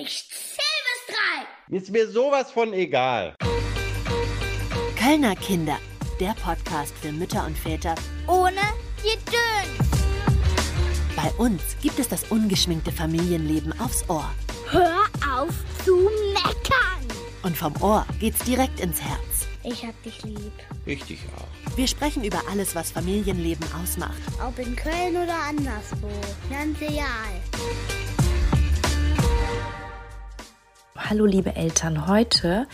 Ich zähl bis drei. Ist mir sowas von egal. Kölner Kinder, der Podcast für Mütter und Väter. Ohne Gedöns. Bei uns gibt es das ungeschminkte Familienleben aufs Ohr. Hör auf zu meckern. Und vom Ohr geht's direkt ins Herz. Ich hab dich lieb. Ich dich auch. Wir sprechen über alles, was Familienleben ausmacht. Ob in Köln oder anderswo. Ganz egal. Hallo liebe Eltern, heute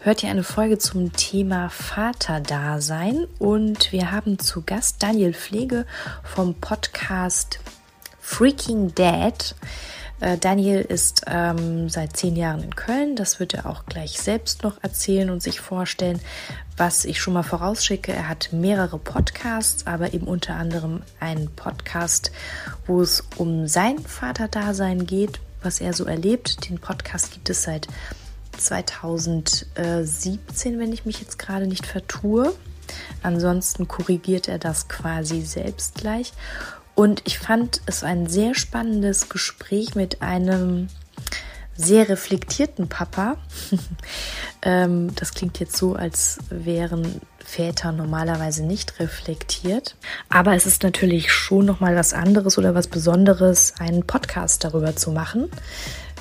hört ihr eine Folge zum Thema Vaterdasein und wir haben zu Gast Daniel Pflege vom Podcast Freaking Dad. Äh, Daniel ist ähm, seit zehn Jahren in Köln. Das wird er auch gleich selbst noch erzählen und sich vorstellen. Was ich schon mal vorausschicke, er hat mehrere Podcasts, aber eben unter anderem einen Podcast, wo es um sein Vaterdasein geht, was er so erlebt. Den Podcast gibt es seit 2017, wenn ich mich jetzt gerade nicht vertue. Ansonsten korrigiert er das quasi selbst gleich. Und ich fand es ein sehr spannendes Gespräch mit einem sehr reflektierten Papa. Ähm, das klingt jetzt so, als wären Väter normalerweise nicht reflektiert. Aber es ist natürlich schon nochmal was anderes oder was Besonderes, einen Podcast darüber zu machen.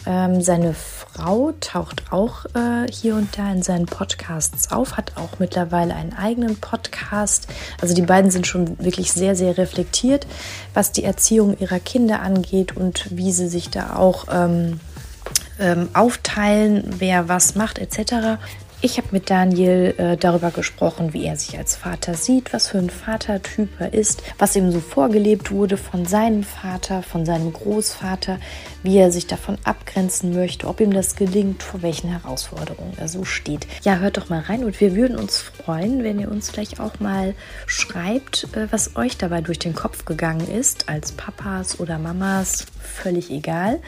Ähm, seine Frau taucht auch äh, hier und da in seinen Podcasts auf, hat auch mittlerweile einen eigenen Podcast. Also die beiden sind schon wirklich sehr, sehr reflektiert, was die Erziehung ihrer Kinder angeht und wie sie sich da auch ähm, aufteilen, wer was macht etc. Ich habe mit Daniel äh, darüber gesprochen, wie er sich als Vater sieht, was für ein Vatertyp er ist, was ihm so vorgelebt wurde von seinem Vater, von seinem Großvater, wie er sich davon abgrenzen möchte, ob ihm das gelingt, vor welchen Herausforderungen er so steht. Ja, hört doch mal rein und wir würden uns freuen, wenn ihr uns vielleicht auch mal schreibt, äh, was euch dabei durch den Kopf gegangen ist, als Papas oder Mamas, völlig egal.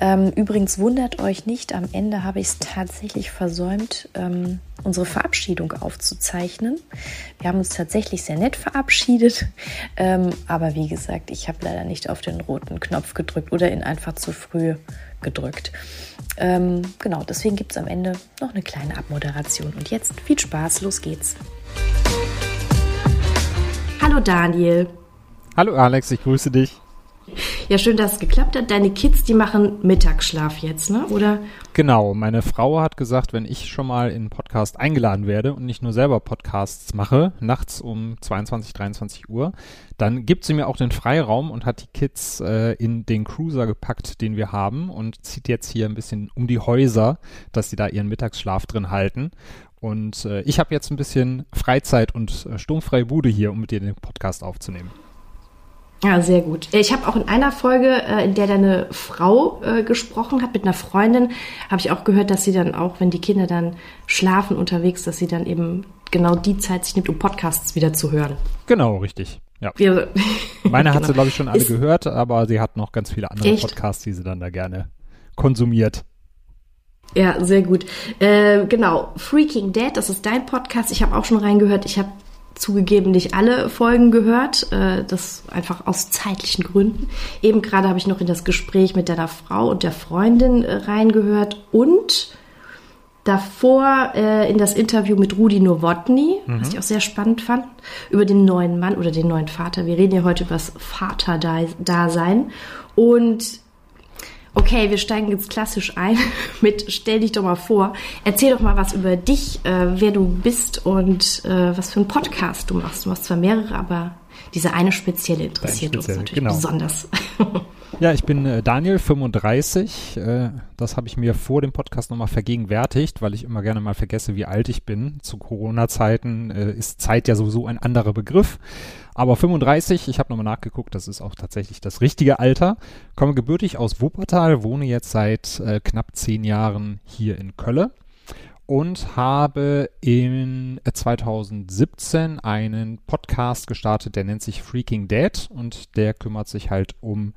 Ähm, übrigens wundert euch nicht, am Ende habe ich es tatsächlich versäumt, ähm, unsere Verabschiedung aufzuzeichnen. Wir haben uns tatsächlich sehr nett verabschiedet, ähm, aber wie gesagt, ich habe leider nicht auf den roten Knopf gedrückt oder ihn einfach zu früh gedrückt. Ähm, genau, deswegen gibt es am Ende noch eine kleine Abmoderation. Und jetzt viel Spaß, los geht's. Hallo Daniel. Hallo Alex, ich grüße dich. Ja, schön, dass es geklappt hat. Deine Kids, die machen Mittagsschlaf jetzt, ne? Oder? Genau, meine Frau hat gesagt, wenn ich schon mal in einen Podcast eingeladen werde und nicht nur selber Podcasts mache, nachts um 22, 23 Uhr, dann gibt sie mir auch den Freiraum und hat die Kids äh, in den Cruiser gepackt, den wir haben und zieht jetzt hier ein bisschen um die Häuser, dass sie da ihren Mittagsschlaf drin halten. Und äh, ich habe jetzt ein bisschen Freizeit und äh, sturmfreie Bude hier, um mit dir den Podcast aufzunehmen. Ja, sehr gut. Ich habe auch in einer Folge, äh, in der deine Frau äh, gesprochen hat mit einer Freundin, habe ich auch gehört, dass sie dann auch, wenn die Kinder dann schlafen unterwegs, dass sie dann eben genau die Zeit sich nimmt, um Podcasts wieder zu hören. Genau, richtig. Ja. Wir, Meine hat genau. sie, glaube ich, schon alle Ist- gehört, aber sie hat noch ganz viele andere Echt? Podcasts, die sie dann da gerne konsumiert. Ja, sehr gut. Äh, genau, Freaking Dad, das ist dein Podcast. Ich habe auch schon reingehört. Ich habe zugegeben nicht alle Folgen gehört, äh, das einfach aus zeitlichen Gründen. Eben gerade habe ich noch in das Gespräch mit deiner Frau und der Freundin äh, reingehört und davor äh, in das Interview mit Rudi Nowotny, was ich auch sehr spannend fand, über den neuen Mann oder den neuen Vater. Wir reden ja heute über das Vaterdasein und Okay, wir steigen jetzt klassisch ein mit Stell dich doch mal vor. Erzähl doch mal was über dich, äh, wer du bist und äh, was für einen Podcast du machst. Du machst zwar mehrere, aber diese eine spezielle interessiert uns spezielle, natürlich genau. besonders. Ja, ich bin äh, Daniel, 35. Äh, das habe ich mir vor dem Podcast nochmal vergegenwärtigt, weil ich immer gerne mal vergesse, wie alt ich bin. Zu Corona-Zeiten äh, ist Zeit ja sowieso ein anderer Begriff. Aber 35, ich habe nochmal nachgeguckt, das ist auch tatsächlich das richtige Alter. Komme gebürtig aus Wuppertal, wohne jetzt seit äh, knapp zehn Jahren hier in Kölle und habe in äh, 2017 einen Podcast gestartet, der nennt sich Freaking Dad und der kümmert sich halt um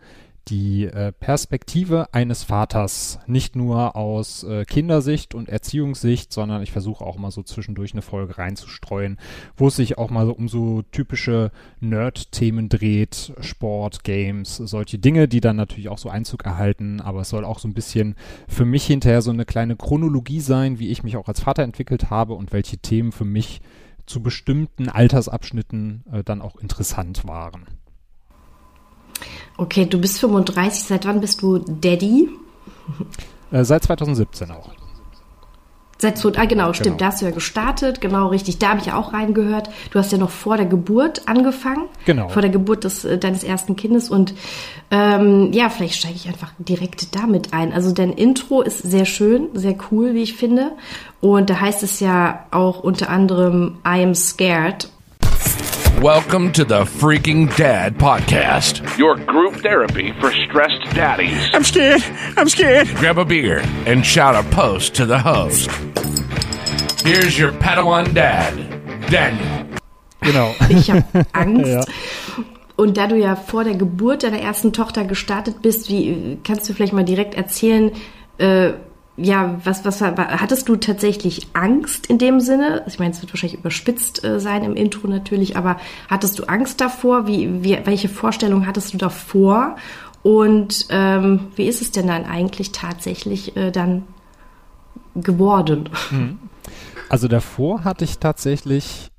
die äh, Perspektive eines Vaters, nicht nur aus äh, Kindersicht und Erziehungssicht, sondern ich versuche auch mal so zwischendurch eine Folge reinzustreuen, wo es sich auch mal um so typische Nerd-Themen dreht, Sport, Games, solche Dinge, die dann natürlich auch so Einzug erhalten, aber es soll auch so ein bisschen für mich hinterher so eine kleine Chronologie sein, wie ich mich auch als Vater entwickelt habe und welche Themen für mich zu bestimmten Altersabschnitten äh, dann auch interessant waren. Okay, du bist 35. Seit wann bist du Daddy? Äh, seit 2017 auch. Seit so, ah, genau, stimmt, genau. da hast du ja gestartet, genau richtig. Da habe ich ja auch reingehört. Du hast ja noch vor der Geburt angefangen. Genau. Vor der Geburt des, äh, deines ersten Kindes. Und ähm, ja, vielleicht steige ich einfach direkt damit ein. Also dein Intro ist sehr schön, sehr cool, wie ich finde. Und da heißt es ja auch unter anderem I am scared. Welcome to the Freaking Dad Podcast, your group therapy for stressed daddies. I'm scared. I'm scared. Grab a beer and shout a post to the host. Here's your Padawan Dad, Daniel. Genau. Ich habe Angst. ja. Und da du ja vor der Geburt deiner ersten Tochter gestartet bist, wie kannst du vielleicht mal direkt erzählen, äh, ja, was, was hattest du tatsächlich Angst in dem Sinne? Ich meine, es wird wahrscheinlich überspitzt äh, sein im Intro natürlich, aber hattest du Angst davor? Wie, wie, welche Vorstellung hattest du davor? Und ähm, wie ist es denn dann eigentlich tatsächlich äh, dann geworden? Mhm. Also davor hatte ich tatsächlich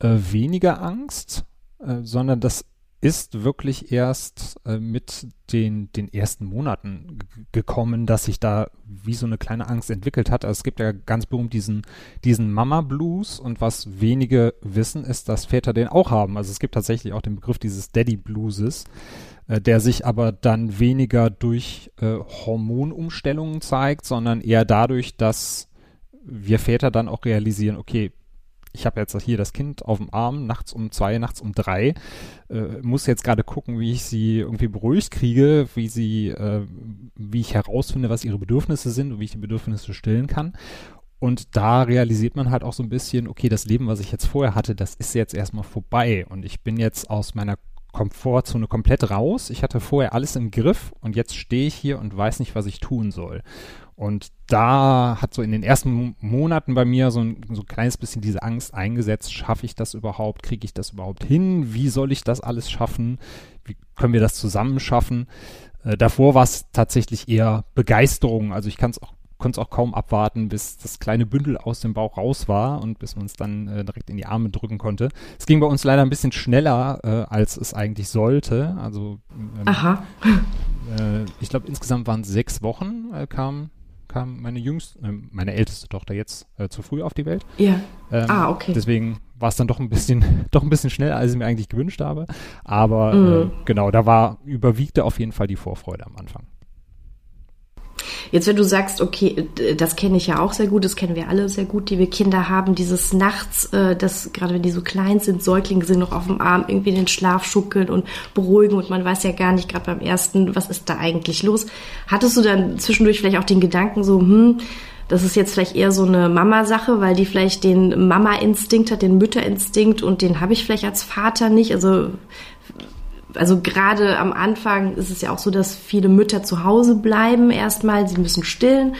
äh, weniger Angst, äh, sondern das ist wirklich erst äh, mit den, den ersten Monaten gekommen, dass sich da wie so eine kleine Angst entwickelt hat. Also es gibt ja ganz berühmt diesen, diesen Mama-Blues und was wenige wissen, ist, dass Väter den auch haben. Also es gibt tatsächlich auch den Begriff dieses Daddy-Blueses, äh, der sich aber dann weniger durch äh, Hormonumstellungen zeigt, sondern eher dadurch, dass wir Väter dann auch realisieren, okay, ich habe jetzt hier das Kind auf dem Arm, nachts um zwei, nachts um drei, äh, muss jetzt gerade gucken, wie ich sie irgendwie beruhigt kriege, wie sie, äh, wie ich herausfinde, was ihre Bedürfnisse sind und wie ich die Bedürfnisse stillen kann. Und da realisiert man halt auch so ein bisschen, okay, das Leben, was ich jetzt vorher hatte, das ist jetzt erstmal vorbei und ich bin jetzt aus meiner Komfortzone komplett raus. Ich hatte vorher alles im Griff und jetzt stehe ich hier und weiß nicht, was ich tun soll. Und da hat so in den ersten Monaten bei mir so ein, so ein kleines bisschen diese Angst eingesetzt, schaffe ich das überhaupt, kriege ich das überhaupt hin, wie soll ich das alles schaffen, wie können wir das zusammen schaffen. Äh, davor war es tatsächlich eher Begeisterung, also ich kann es auch konnte es auch kaum abwarten, bis das kleine Bündel aus dem Bauch raus war und bis man es dann äh, direkt in die Arme drücken konnte. Es ging bei uns leider ein bisschen schneller, äh, als es eigentlich sollte. Also ähm, Aha. Äh, ich glaube insgesamt waren es sechs Wochen, äh, kam kam meine jüngste, äh, meine älteste Tochter jetzt äh, zu früh auf die Welt. Ja. Ähm, ah, okay. Deswegen war es dann doch ein bisschen, doch ein bisschen schneller, als ich mir eigentlich gewünscht habe. Aber mhm. äh, genau, da war überwiegte auf jeden Fall die Vorfreude am Anfang. Jetzt, wenn du sagst, okay, das kenne ich ja auch sehr gut, das kennen wir alle sehr gut, die wir Kinder haben, dieses nachts, äh, das gerade wenn die so klein sind, Säuglinge sind noch auf dem Arm, irgendwie den Schlaf schuckeln und beruhigen und man weiß ja gar nicht, gerade beim ersten, was ist da eigentlich los? Hattest du dann zwischendurch vielleicht auch den Gedanken so, hm, das ist jetzt vielleicht eher so eine Mama-Sache, weil die vielleicht den Mama-Instinkt hat, den Mütterinstinkt und den habe ich vielleicht als Vater nicht. Also also gerade am Anfang ist es ja auch so, dass viele Mütter zu Hause bleiben erstmal, sie müssen stillen.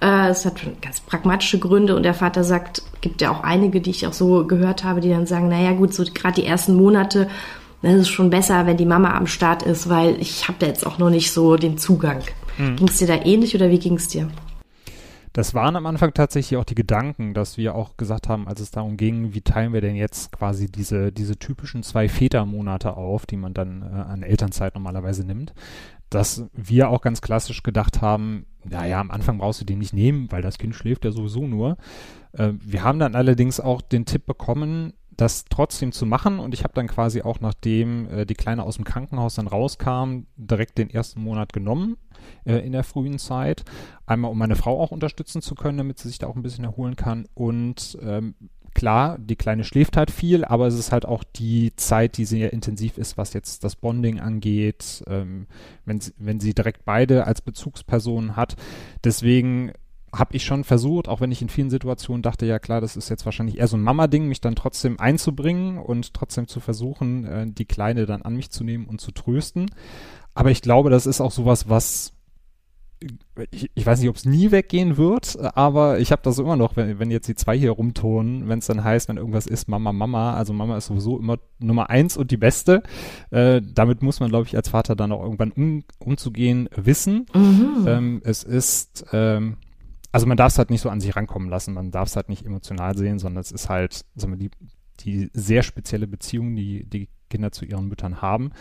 Äh, es hat ganz pragmatische Gründe und der Vater sagt, gibt ja auch einige, die ich auch so gehört habe, die dann sagen, naja gut, so gerade die ersten Monate, das ist schon besser, wenn die Mama am Start ist, weil ich habe da jetzt auch noch nicht so den Zugang. Mhm. Ging es dir da ähnlich oder wie ging es dir? Das waren am Anfang tatsächlich auch die Gedanken, dass wir auch gesagt haben, als es darum ging, wie teilen wir denn jetzt quasi diese, diese typischen zwei Vätermonate auf, die man dann äh, an Elternzeit normalerweise nimmt, dass wir auch ganz klassisch gedacht haben, naja, am Anfang brauchst du den nicht nehmen, weil das Kind schläft ja sowieso nur. Äh, wir haben dann allerdings auch den Tipp bekommen, das trotzdem zu machen und ich habe dann quasi auch nachdem äh, die Kleine aus dem Krankenhaus dann rauskam, direkt den ersten Monat genommen äh, in der frühen Zeit. Einmal, um meine Frau auch unterstützen zu können, damit sie sich da auch ein bisschen erholen kann. Und ähm, klar, die Kleine schläft halt viel, aber es ist halt auch die Zeit, die sehr intensiv ist, was jetzt das Bonding angeht, ähm, wenn, sie, wenn sie direkt beide als Bezugspersonen hat. Deswegen habe ich schon versucht, auch wenn ich in vielen Situationen dachte, ja klar, das ist jetzt wahrscheinlich eher so ein Mama-Ding, mich dann trotzdem einzubringen und trotzdem zu versuchen, äh, die Kleine dann an mich zu nehmen und zu trösten. Aber ich glaube, das ist auch sowas, was ich, ich weiß nicht, ob es nie weggehen wird, aber ich habe das immer noch, wenn, wenn jetzt die zwei hier rumtonen, wenn es dann heißt, wenn irgendwas ist, Mama, Mama, also Mama ist sowieso immer Nummer eins und die Beste. Äh, damit muss man, glaube ich, als Vater dann auch irgendwann um, umzugehen wissen. Mhm. Ähm, es ist, ähm, also man darf es halt nicht so an sich rankommen lassen, man darf es halt nicht emotional sehen, sondern es ist halt, sagen wir, die, die sehr spezielle Beziehung, die die Kinder zu ihren Müttern haben.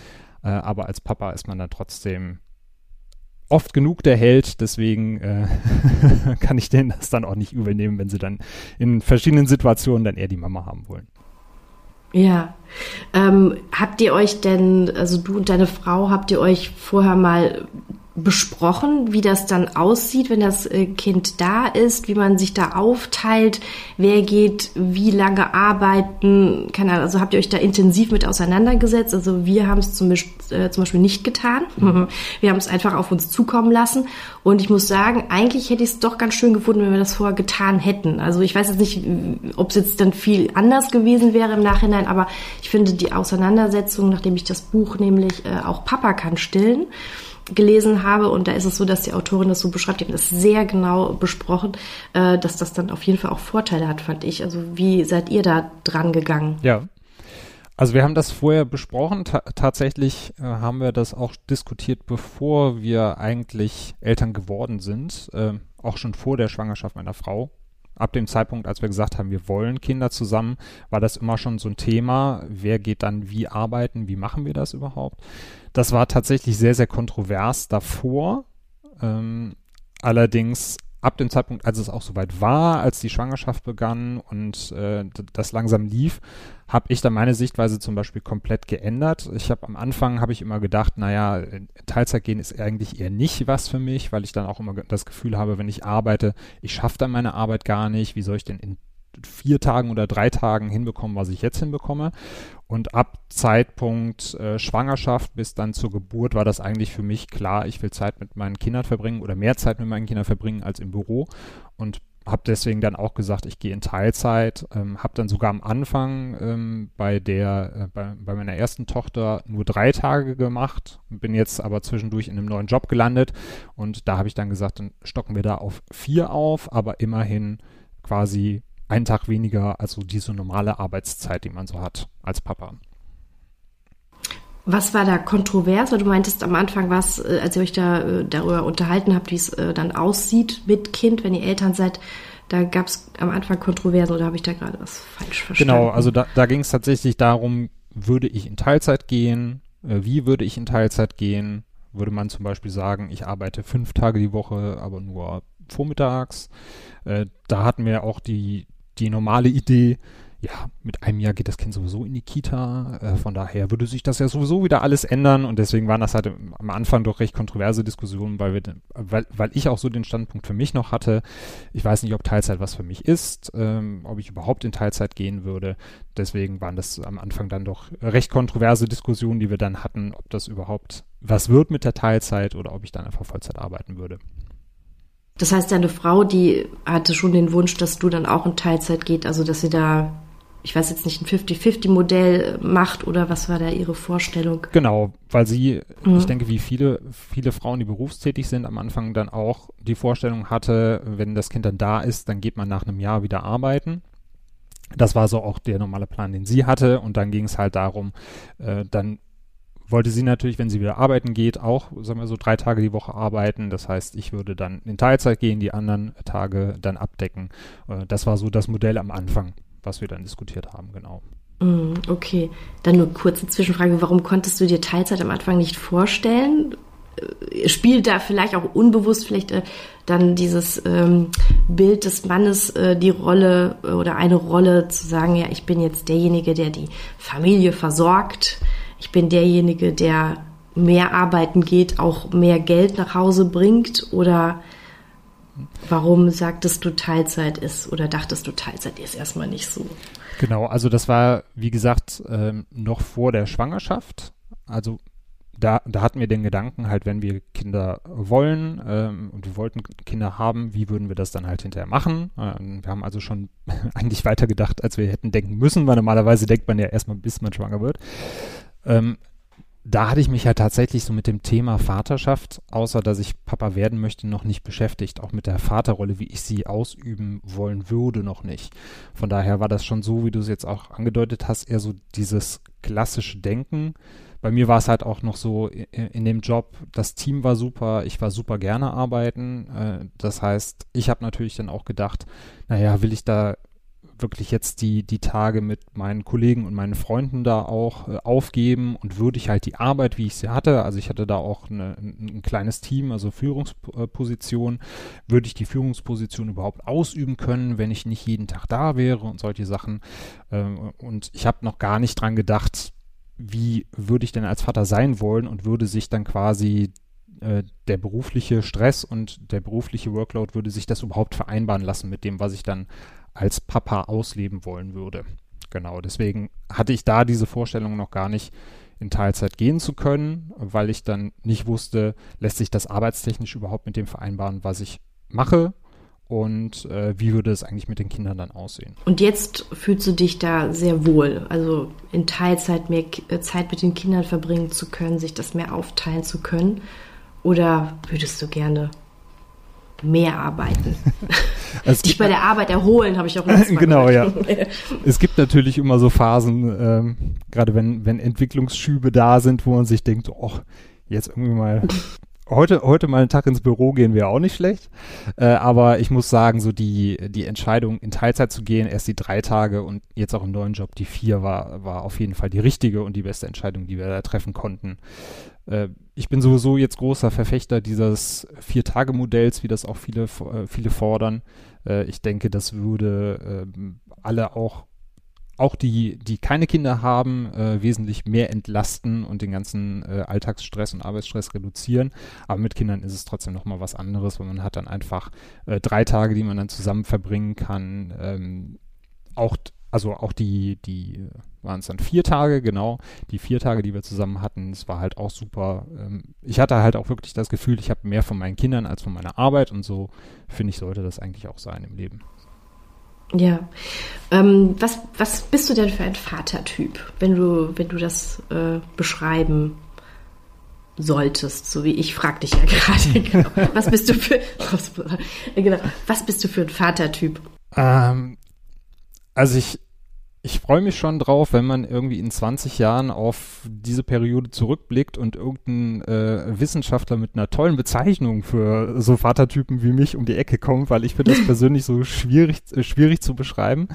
Äh, aber als Papa ist man dann trotzdem oft genug der Held, deswegen äh, kann ich denen das dann auch nicht übernehmen, wenn sie dann in verschiedenen Situationen dann eher die Mama haben wollen. Ja. Ähm, habt ihr euch denn, also du und deine Frau, habt ihr euch vorher mal besprochen, wie das dann aussieht, wenn das äh, Kind da ist, wie man sich da aufteilt, wer geht wie lange arbeiten, keine Ahnung, also habt ihr euch da intensiv mit auseinandergesetzt? Also wir haben es zum, äh, zum, Beispiel nicht getan. Mhm. Wir haben es einfach auf uns zukommen lassen und ich muss sagen, eigentlich hätte ich es doch ganz schön gefunden, wenn wir das vorher getan hätten. Also ich weiß jetzt nicht, ob es jetzt dann viel anders gewesen wäre im Nachhinein, aber ich finde die Auseinandersetzung, nachdem ich das Buch nämlich äh, auch Papa kann stillen, gelesen habe und da ist es so, dass die Autorin das so beschreibt, die haben das sehr genau besprochen, äh, dass das dann auf jeden Fall auch Vorteile hat, fand ich. Also wie seid ihr da dran gegangen? Ja. Also wir haben das vorher besprochen. Ta tatsächlich äh, haben wir das auch diskutiert, bevor wir eigentlich Eltern geworden sind, äh, auch schon vor der Schwangerschaft meiner Frau. Ab dem Zeitpunkt, als wir gesagt haben, wir wollen Kinder zusammen, war das immer schon so ein Thema. Wer geht dann wie arbeiten? Wie machen wir das überhaupt? Das war tatsächlich sehr, sehr kontrovers davor. Ähm, allerdings ab dem Zeitpunkt, als es auch soweit war, als die Schwangerschaft begann und äh, das langsam lief, habe ich dann meine Sichtweise zum Beispiel komplett geändert. Ich habe am Anfang habe ich immer gedacht, naja, Teilzeit gehen ist eigentlich eher nicht was für mich, weil ich dann auch immer das Gefühl habe, wenn ich arbeite, ich schaffe dann meine Arbeit gar nicht. Wie soll ich denn in vier Tagen oder drei Tagen hinbekommen, was ich jetzt hinbekomme. Und ab Zeitpunkt äh, Schwangerschaft bis dann zur Geburt war das eigentlich für mich klar, ich will Zeit mit meinen Kindern verbringen oder mehr Zeit mit meinen Kindern verbringen als im Büro. Und habe deswegen dann auch gesagt, ich gehe in Teilzeit. Ähm, habe dann sogar am Anfang ähm, bei der, äh, bei, bei, meiner ersten Tochter nur drei Tage gemacht, bin jetzt aber zwischendurch in einem neuen Job gelandet und da habe ich dann gesagt, dann stocken wir da auf vier auf, aber immerhin quasi einen Tag weniger, also diese normale Arbeitszeit, die man so hat als Papa. Was war da kontrovers? Weil du meintest am Anfang was, äh, als ihr euch da äh, darüber unterhalten habt, wie es äh, dann aussieht mit Kind, wenn ihr Eltern seid, da gab es am Anfang Kontroversen oder habe ich da gerade was falsch verstanden? Genau, also da, da ging es tatsächlich darum, würde ich in Teilzeit gehen? Wie würde ich in Teilzeit gehen? Würde man zum Beispiel sagen, ich arbeite fünf Tage die Woche, aber nur vormittags? da hatten wir auch die, die normale Idee, ja, mit einem Jahr geht das Kind sowieso in die Kita. Äh, von daher würde sich das ja sowieso wieder alles ändern. Und deswegen waren das halt am Anfang doch recht kontroverse Diskussionen, weil, wir, weil, weil ich auch so den Standpunkt für mich noch hatte. Ich weiß nicht, ob Teilzeit was für mich ist, ähm, ob ich überhaupt in Teilzeit gehen würde. Deswegen waren das am Anfang dann doch recht kontroverse Diskussionen, die wir dann hatten, ob das überhaupt was wird mit der Teilzeit oder ob ich dann einfach Vollzeit arbeiten würde. Das heißt, deine Frau, die hatte schon den Wunsch, dass du dann auch in Teilzeit geht, also dass sie da, ich weiß jetzt nicht, ein 50-50-Modell macht oder was war da ihre Vorstellung? Genau, weil sie, mhm. ich denke, wie viele, viele Frauen, die berufstätig sind, am Anfang dann auch die Vorstellung hatte, wenn das Kind dann da ist, dann geht man nach einem Jahr wieder arbeiten. Das war so auch der normale Plan, den sie hatte. Und dann ging es halt darum, äh, dann wollte sie natürlich, wenn sie wieder arbeiten geht, auch, sagen wir so, drei Tage die Woche arbeiten. Das heißt, ich würde dann in Teilzeit gehen, die anderen Tage dann abdecken. Äh, das war so das Modell am Anfang, was wir dann diskutiert haben, genau. Mm, okay, dann nur kurze Zwischenfrage. Warum konntest du dir Teilzeit am Anfang nicht vorstellen? Äh, spielt da vielleicht auch unbewusst vielleicht äh, dann dieses ähm, Bild des Mannes die Rolle oder eine Rolle zu sagen, ja, ich bin jetzt derjenige, der die Familie versorgt ich bin derjenige, der mehr arbeiten geht, auch mehr Geld nach Hause bringt? Oder warum sagtest du Teilzeit ist oder dachtest du Teilzeit ist erstmal nicht so? Genau, also das war, wie gesagt, ähm, noch vor der Schwangerschaft. Also da, da hatten wir den Gedanken halt, wenn wir Kinder wollen ähm, und wir wollten Kinder haben, wie würden wir das dann halt hinterher machen? Ähm, wir haben also schon eigentlich weiter gedacht, als wir hätten denken müssen, weil normalerweise denkt man ja erstmal, bis man schwanger wird. Ähm, da hatte ich mich halt tatsächlich so mit dem Thema Vaterschaft, außer dass ich Papa werden möchte, noch nicht beschäftigt. Auch mit der Vaterrolle, wie ich sie ausüben wollen würde, noch nicht. Von daher war das schon so, wie du es jetzt auch angedeutet hast, eher so dieses klassische Denken. Bei mir war es halt auch noch so in dem Job, das Team war super, ich war super gerne arbeiten. Äh, das heißt, ich habe natürlich dann auch gedacht, naja, will ich da wirklich jetzt die, die Tage mit meinen Kollegen und meinen Freunden da auch äh, aufgeben und würde ich halt die Arbeit, wie ich sie hatte, also ich hatte da auch eine, ein kleines Team, also Führungsposition, würde ich die Führungsposition überhaupt ausüben können, wenn ich nicht jeden Tag da wäre und solche Sachen. Ähm, und ich habe noch gar nicht dran gedacht, wie würde ich denn als Vater sein wollen und würde sich dann quasi äh, der berufliche Stress und der berufliche Workload würde sich das überhaupt vereinbaren lassen mit dem, was ich dann als Papa ausleben wollen würde. Genau, deswegen hatte ich da diese Vorstellung noch gar nicht in Teilzeit gehen zu können, weil ich dann nicht wusste, lässt sich das arbeitstechnisch überhaupt mit dem vereinbaren, was ich mache und äh, wie würde es eigentlich mit den Kindern dann aussehen. Und jetzt fühlst du dich da sehr wohl, also in Teilzeit mehr äh, Zeit mit den Kindern verbringen zu können, sich das mehr aufteilen zu können? Oder würdest du gerne mehr arbeiten. Dich bei der Arbeit erholen, habe ich auch noch Genau, ja. es gibt natürlich immer so Phasen, ähm, gerade wenn, wenn Entwicklungsschübe da sind, wo man sich denkt, oh, jetzt irgendwie mal heute, heute mal einen Tag ins Büro gehen wäre auch nicht schlecht. Äh, aber ich muss sagen, so die, die Entscheidung in Teilzeit zu gehen, erst die drei Tage und jetzt auch im neuen Job die vier, war, war auf jeden Fall die richtige und die beste Entscheidung, die wir da treffen konnten. Äh, ich bin sowieso jetzt großer Verfechter dieses Vier-Tage-Modells, wie das auch viele, äh, viele fordern. Äh, ich denke, das würde ähm, alle auch auch die, die keine Kinder haben, äh, wesentlich mehr entlasten und den ganzen äh, Alltagsstress und Arbeitsstress reduzieren. Aber mit Kindern ist es trotzdem nochmal was anderes, weil man hat dann einfach äh, drei Tage, die man dann zusammen verbringen kann. Ähm, auch also auch die, die waren es dann vier Tage, genau, die vier Tage, die wir zusammen hatten, es war halt auch super. Ähm, ich hatte halt auch wirklich das Gefühl, ich habe mehr von meinen Kindern als von meiner Arbeit und so finde ich, sollte das eigentlich auch sein im Leben. Ja. Ähm, was, was bist du denn für ein Vatertyp, wenn du, wenn du das äh, beschreiben solltest, so wie ich frag dich ja gerade. Genau. Was bist du für genau, was bist du für ein Vatertyp? Ähm, also ich, ich freue mich schon drauf, wenn man irgendwie in 20 Jahren auf diese Periode zurückblickt und irgendein äh, Wissenschaftler mit einer tollen Bezeichnung für so Vatertypen wie mich um die Ecke kommt, weil ich finde das persönlich so schwierig, äh, schwierig zu beschreiben.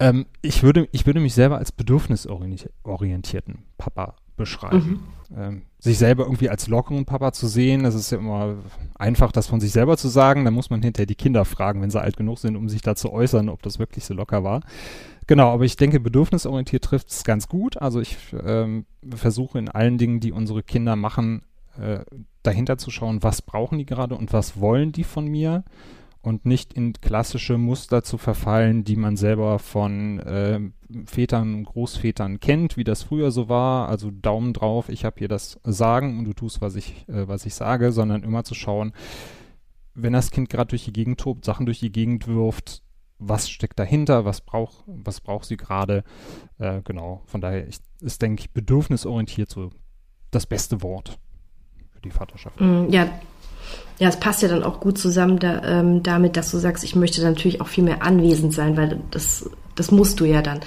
Ähm, ich, würde, ich würde mich selber als bedürfnisorientierten Papa beschreiben. Mhm. Ähm, sich selber irgendwie als lockeren Papa zu sehen, das ist ja immer einfach, das von sich selber zu sagen. Da muss man hinterher die Kinder fragen, wenn sie alt genug sind, um sich da zu äußern, ob das wirklich so locker war. Genau, aber ich denke, bedürfnisorientiert trifft es ganz gut. Also ich ähm, versuche in allen Dingen, die unsere Kinder machen, äh, dahinter zu schauen, was brauchen die gerade und was wollen die von mir und nicht in klassische Muster zu verfallen, die man selber von äh, Vätern und Großvätern kennt, wie das früher so war. Also Daumen drauf, ich habe hier das Sagen und du tust, was ich, äh, was ich sage, sondern immer zu schauen, wenn das Kind gerade durch die Gegend tobt, Sachen durch die Gegend wirft, was steckt dahinter, was braucht, was braucht sie gerade. Äh, genau, von daher ich, ist, denke ich, bedürfnisorientiert so das beste Wort für die Vaterschaft. Mm, ja, ja, es passt ja dann auch gut zusammen da, ähm, damit, dass du sagst, ich möchte natürlich auch viel mehr anwesend sein, weil das, das musst du ja dann.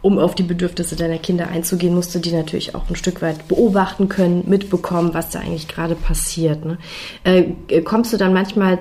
Um auf die Bedürfnisse deiner Kinder einzugehen, musst du die natürlich auch ein Stück weit beobachten können, mitbekommen, was da eigentlich gerade passiert. Ne? Äh, kommst du dann manchmal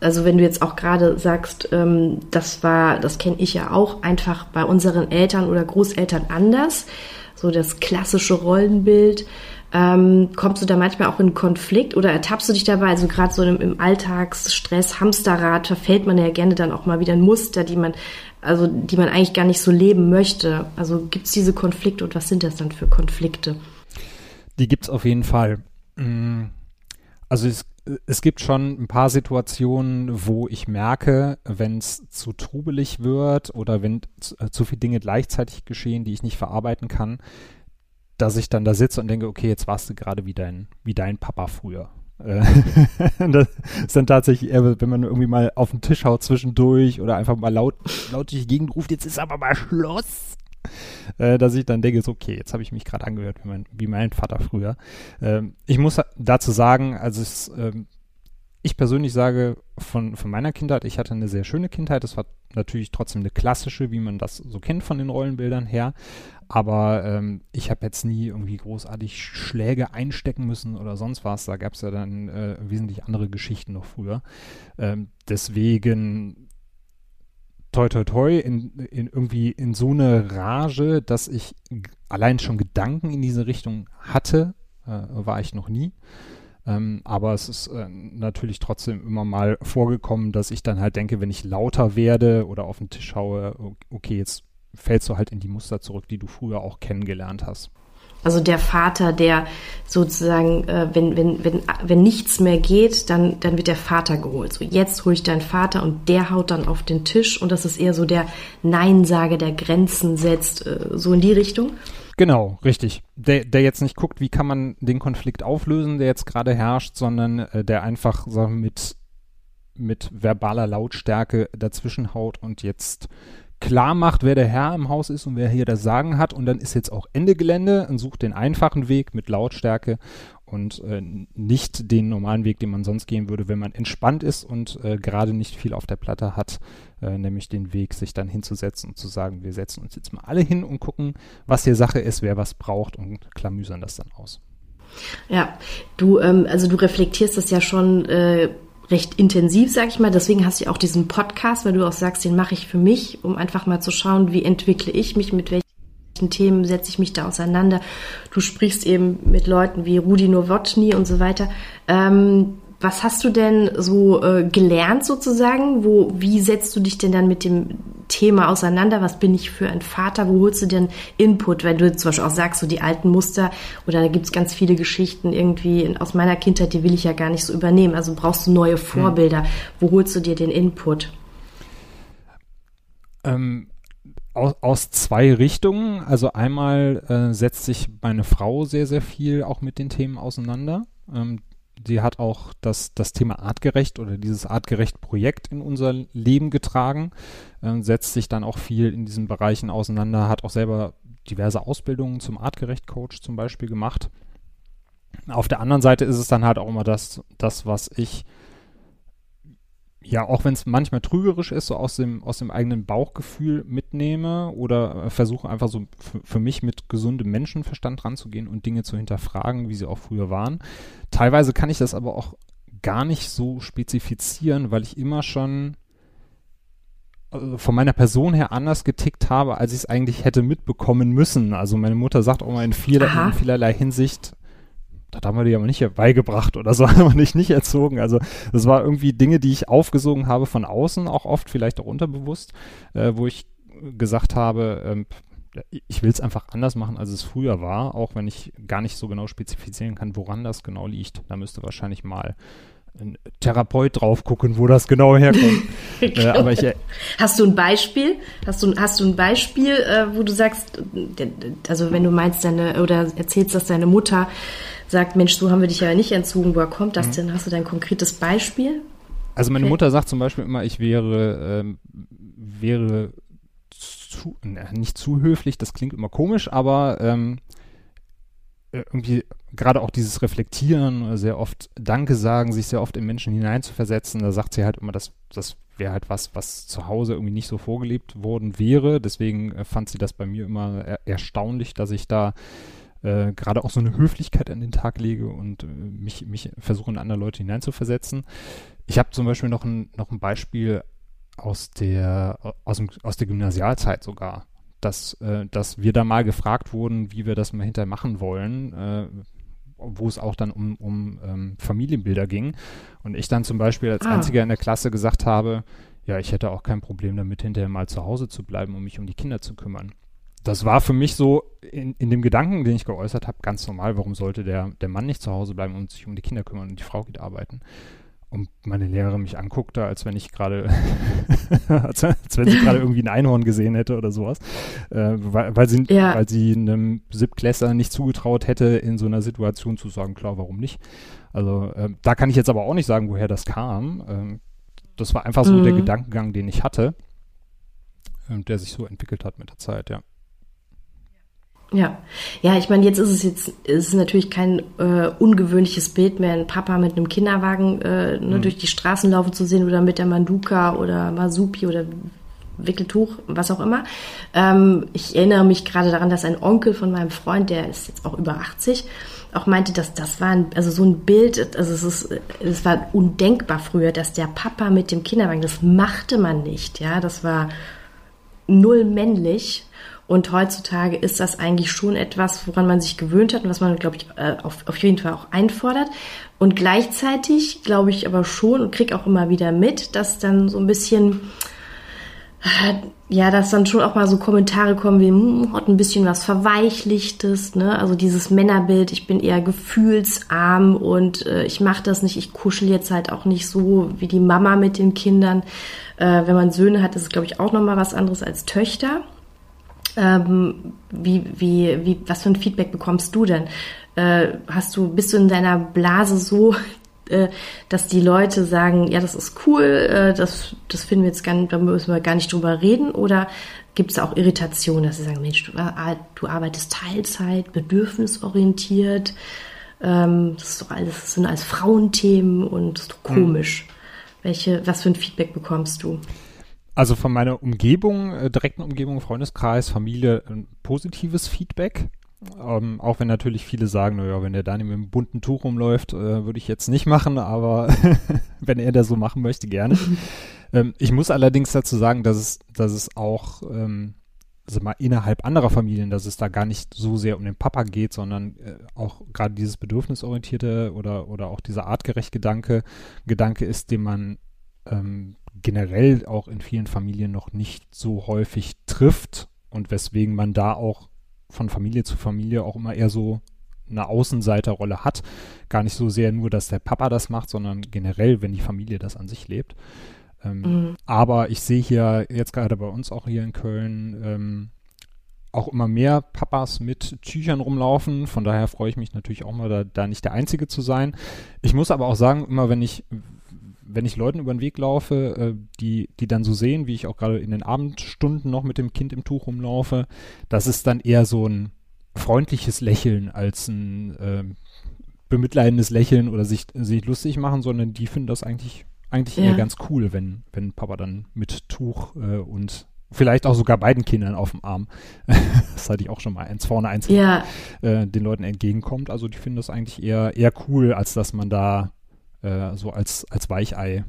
also wenn du jetzt auch gerade sagst, ähm, das war, das kenne ich ja auch, einfach bei unseren Eltern oder Großeltern anders, so das klassische Rollenbild. Ähm, kommst du da manchmal auch in Konflikt oder ertappst du dich dabei? Also gerade so im, im Alltagsstress, Hamsterrad, verfällt man ja gerne dann auch mal wieder in Muster, die man, also die man eigentlich gar nicht so leben möchte. Also gibt es diese Konflikte und was sind das dann für Konflikte? Die gibt es auf jeden Fall. Mm, also es es gibt schon ein paar Situationen, wo ich merke, wenn es zu trubelig wird oder wenn zu, äh, zu viele Dinge gleichzeitig geschehen, die ich nicht verarbeiten kann, dass ich dann da sitze und denke, okay, jetzt warst du gerade wie dein, wie dein Papa früher. Äh, das ist dann tatsächlich eher, wenn man irgendwie mal auf den Tisch haut zwischendurch oder einfach mal laut, laut durch die Gegend ruft, jetzt ist aber mal Schluss. Äh, dass ich dann denke, so, okay, jetzt habe ich mich gerade angehört wie mein, wie mein Vater früher. Ähm, ich muss dazu sagen, also es, ähm, ich persönlich sage von, von meiner Kindheit, ich hatte eine sehr schöne Kindheit. Es war natürlich trotzdem eine klassische, wie man das so kennt von den Rollenbildern her. Aber ähm, ich habe jetzt nie irgendwie großartig Schläge einstecken müssen oder sonst was. Da gab es ja dann äh, wesentlich andere Geschichten noch früher. Ähm, deswegen toi toi toi in, in irgendwie in so eine Rage, dass ich allein schon Gedanken in diese Richtung hatte, äh, war ich noch nie. Ähm, aber es ist äh, natürlich trotzdem immer mal vorgekommen, dass ich dann halt denke, wenn ich lauter werde oder auf den Tisch haue, okay, jetzt fällst du halt in die Muster zurück, die du früher auch kennengelernt hast. Also der Vater, der sozusagen, äh, wenn, wenn, wenn, wenn nichts mehr geht, dann, dann wird der Vater geholt. So, jetzt hole ich deinen Vater und der haut dann auf den Tisch und das ist eher so der Neinsage, der Grenzen setzt, äh, so in die Richtung. Genau, richtig. Der, der jetzt nicht guckt, wie kann man den Konflikt auflösen, der jetzt gerade herrscht, sondern äh, der einfach so mit, mit verbaler Lautstärke dazwischen haut und jetzt klar macht, wer der Herr im Haus ist und wer hier das Sagen hat. Und dann ist jetzt auch Ende Gelände und sucht den einfachen Weg mit Lautstärke und äh, nicht den normalen Weg, den man sonst gehen würde, wenn man entspannt ist und äh, gerade nicht viel auf der Platte hat, äh, nämlich den Weg, sich dann hinzusetzen und zu sagen, wir setzen uns jetzt mal alle hin und gucken, was hier Sache ist, wer was braucht und klamüsern das dann aus. Ja, du, ähm, also du reflektierst das ja schon äh, recht intensiv, sag ich mal. Deswegen hast du ja auch diesen Podcast, weil du auch sagst, den mache ich für mich, um einfach mal zu schauen, wie entwickle ich mich, mit welchen Themen setze ich mich da auseinander. Du sprichst eben mit Leuten wie Rudi Nowotny und so weiter. Ähm, was hast du denn so äh, gelernt sozusagen? Wo, wie setzt du dich denn dann mit dem Thema auseinander? Was bin ich für ein Vater? Wo holst du denn Input? Wenn du zum Beispiel auch sagst, so die alten Muster oder da gibt's ganz viele Geschichten irgendwie aus meiner Kindheit, die will ich ja gar nicht so übernehmen. Also brauchst du neue Vorbilder. Hm. Wo holst du dir den Input? Ähm, aus, aus zwei Richtungen. Also einmal äh, setzt sich meine Frau sehr, sehr viel auch mit den Themen auseinander. Ähm, sie hat auch das, das Thema artgerecht oder dieses artgerecht Projekt in unser Leben getragen, äh, setzt sich dann auch viel in diesen Bereichen auseinander, hat auch selber diverse Ausbildungen zum artgerecht Coach zum Beispiel gemacht. Auf der anderen Seite ist es dann halt auch immer das, das was ich ja, auch wenn es manchmal trügerisch ist, so aus dem, aus dem eigenen Bauchgefühl mitnehme oder äh, versuche einfach so für mich mit gesundem Menschenverstand ranzugehen und Dinge zu hinterfragen, wie sie auch früher waren. Teilweise kann ich das aber auch gar nicht so spezifizieren, weil ich immer schon also von meiner Person her anders getickt habe, als ich es eigentlich hätte mitbekommen müssen. Also meine Mutter sagt auch mal in, vieler, in vielerlei Hinsicht, das haben wir dir aber nicht beigebracht oder so, haben wir dich nicht erzogen. Also das war irgendwie Dinge, die ich aufgesogen habe von außen, auch oft, vielleicht auch unterbewusst, äh, wo ich gesagt habe, ähm, ich will es einfach anders machen, als es früher war, auch wenn ich gar nicht so genau spezifizieren kann, woran das genau liegt. Da müsste wahrscheinlich mal ein Therapeut drauf gucken, wo das genau herkommt. äh, aber ich, äh, hast du ein Beispiel? Hast du, hast du ein Beispiel, äh, wo du sagst, also wenn du meinst deine oder erzählst, dass deine Mutter sagt, Mensch, so haben wir dich ja nicht entzogen, woher kommt das mhm. denn? Hast du da ein konkretes Beispiel? Also meine okay. Mutter sagt zum Beispiel immer, ich wäre, ähm, wäre zu, nicht zu höflich, das klingt immer komisch, aber ähm, äh, irgendwie gerade auch dieses Reflektieren, sehr oft Danke sagen, sich sehr oft in Menschen hineinzuversetzen, da sagt sie halt immer, dass das wäre halt was, was zu Hause irgendwie nicht so vorgelebt worden wäre. Deswegen äh, fand sie das bei mir immer er erstaunlich, dass ich da äh, gerade auch so eine Höflichkeit an den Tag lege und äh, mich, mich versuche in andere Leute hineinzuversetzen. Ich habe zum Beispiel noch ein, noch ein Beispiel aus der, aus, dem, aus der Gymnasialzeit sogar, dass, äh, dass wir da mal gefragt wurden, wie wir das mal hinterher machen wollen, äh, wo es auch dann um, um ähm, Familienbilder ging. Und ich dann zum Beispiel als ah. einziger in der Klasse gesagt habe, ja, ich hätte auch kein Problem damit, hinterher mal zu Hause zu bleiben, um mich um die Kinder zu kümmern. Das war für mich so in, in dem Gedanken, den ich geäußert habe, ganz normal. Warum sollte der, der Mann nicht zu Hause bleiben und sich um die Kinder kümmern und die Frau geht arbeiten? Und meine Lehrerin mich anguckte, als wenn ich gerade, als, als, wenn sie gerade irgendwie ein Einhorn gesehen hätte oder sowas, äh, weil, weil, sie, ja. weil sie einem Siebklässler nicht zugetraut hätte, in so einer Situation zu sagen, klar, warum nicht? Also äh, da kann ich jetzt aber auch nicht sagen, woher das kam. Ähm, das war einfach so mhm. der Gedankengang, den ich hatte, äh, der sich so entwickelt hat mit der Zeit, ja. Ja, ja, ich meine, jetzt ist es jetzt ist es natürlich kein äh, ungewöhnliches Bild mehr, ein Papa mit einem Kinderwagen äh, ne, mhm. durch die Straßen laufen zu sehen oder mit der Manduka oder Masupi oder Wickeltuch, was auch immer. Ähm, ich erinnere mich gerade daran, dass ein Onkel von meinem Freund, der ist jetzt auch über 80, auch meinte, dass das war ein, also so ein Bild, also es ist, es war undenkbar früher, dass der Papa mit dem Kinderwagen, das machte man nicht, ja, das war null männlich und heutzutage ist das eigentlich schon etwas, woran man sich gewöhnt hat und was man, glaube ich, äh, auf, auf jeden Fall auch einfordert. Und gleichzeitig glaube ich aber schon und kriege auch immer wieder mit, dass dann so ein bisschen, äh, ja, dass dann schon auch mal so Kommentare kommen wie, hm, hat ein bisschen was Verweichlichtes, ne? Also dieses Männerbild, ich bin eher gefühlsarm und äh, ich mache das nicht, ich kuschel jetzt halt auch nicht so wie die Mama mit den Kindern. Äh, wenn man Söhne hat, ist es, glaube ich, auch nochmal was anderes als Töchter. Ähm, wie, wie, wie, was für ein Feedback bekommst du denn? Äh, hast du, bist du in deiner Blase so, äh, dass die Leute sagen, ja, das ist cool, äh, das, das finden wir jetzt gar nicht, da müssen wir gar nicht drüber reden? Oder gibt es auch Irritationen, dass sie sagen, Mensch, du, du arbeitest Teilzeit, bedürfnisorientiert, ähm, das ist doch alles, das sind alles Frauenthemen und das ist doch hm. komisch. Mhm. Welche, was für ein Feedback bekommst du? Also von meiner Umgebung, äh, direkten Umgebung, Freundeskreis, Familie, ein positives Feedback. Ähm, auch wenn natürlich viele sagen, naja, wenn der Dani mit einem bunten Tuch rumläuft, äh, würde ich jetzt nicht machen, aber wenn er das so machen möchte, gerne. ähm, ich muss allerdings dazu sagen, dass es, dass es auch ähm, also mal innerhalb anderer Familien, dass es da gar nicht so sehr um den Papa geht, sondern äh, auch gerade dieses bedürfnisorientierte oder, oder auch dieser artgerecht Gedanke, Gedanke ist, den man ähm, generell auch in vielen Familien noch nicht so häufig trifft und weswegen man da auch von Familie zu Familie auch immer eher so eine Außenseiterrolle hat. Gar nicht so sehr nur, dass der Papa das macht, sondern generell, wenn die Familie das an sich lebt. Ähm, mhm. Aber ich sehe hier jetzt gerade bei uns auch hier in Köln ähm, auch immer mehr Papas mit Tüchern rumlaufen. Von daher freue ich mich natürlich auch mal, da, da nicht der Einzige zu sein. Ich muss aber auch sagen, immer wenn ich, wenn ich Leuten über den Weg laufe, äh, die, die dann so sehen, wie ich auch gerade in den Abendstunden noch mit dem Kind im Tuch rumlaufe, das ist dann eher so ein freundliches Lächeln als ein äh, bemitleidendes Lächeln oder sich, sich lustig machen, sondern die finden das eigentlich, eigentlich ja. eher ganz cool, wenn, wenn Papa dann mit Tuch äh, und vielleicht auch sogar beiden Kindern auf dem Arm, das hatte ich auch schon mal, eins vorne, eins ja. äh, den Leuten entgegenkommt. Also die finden das eigentlich eher, eher cool, als dass man da so als, als Weichei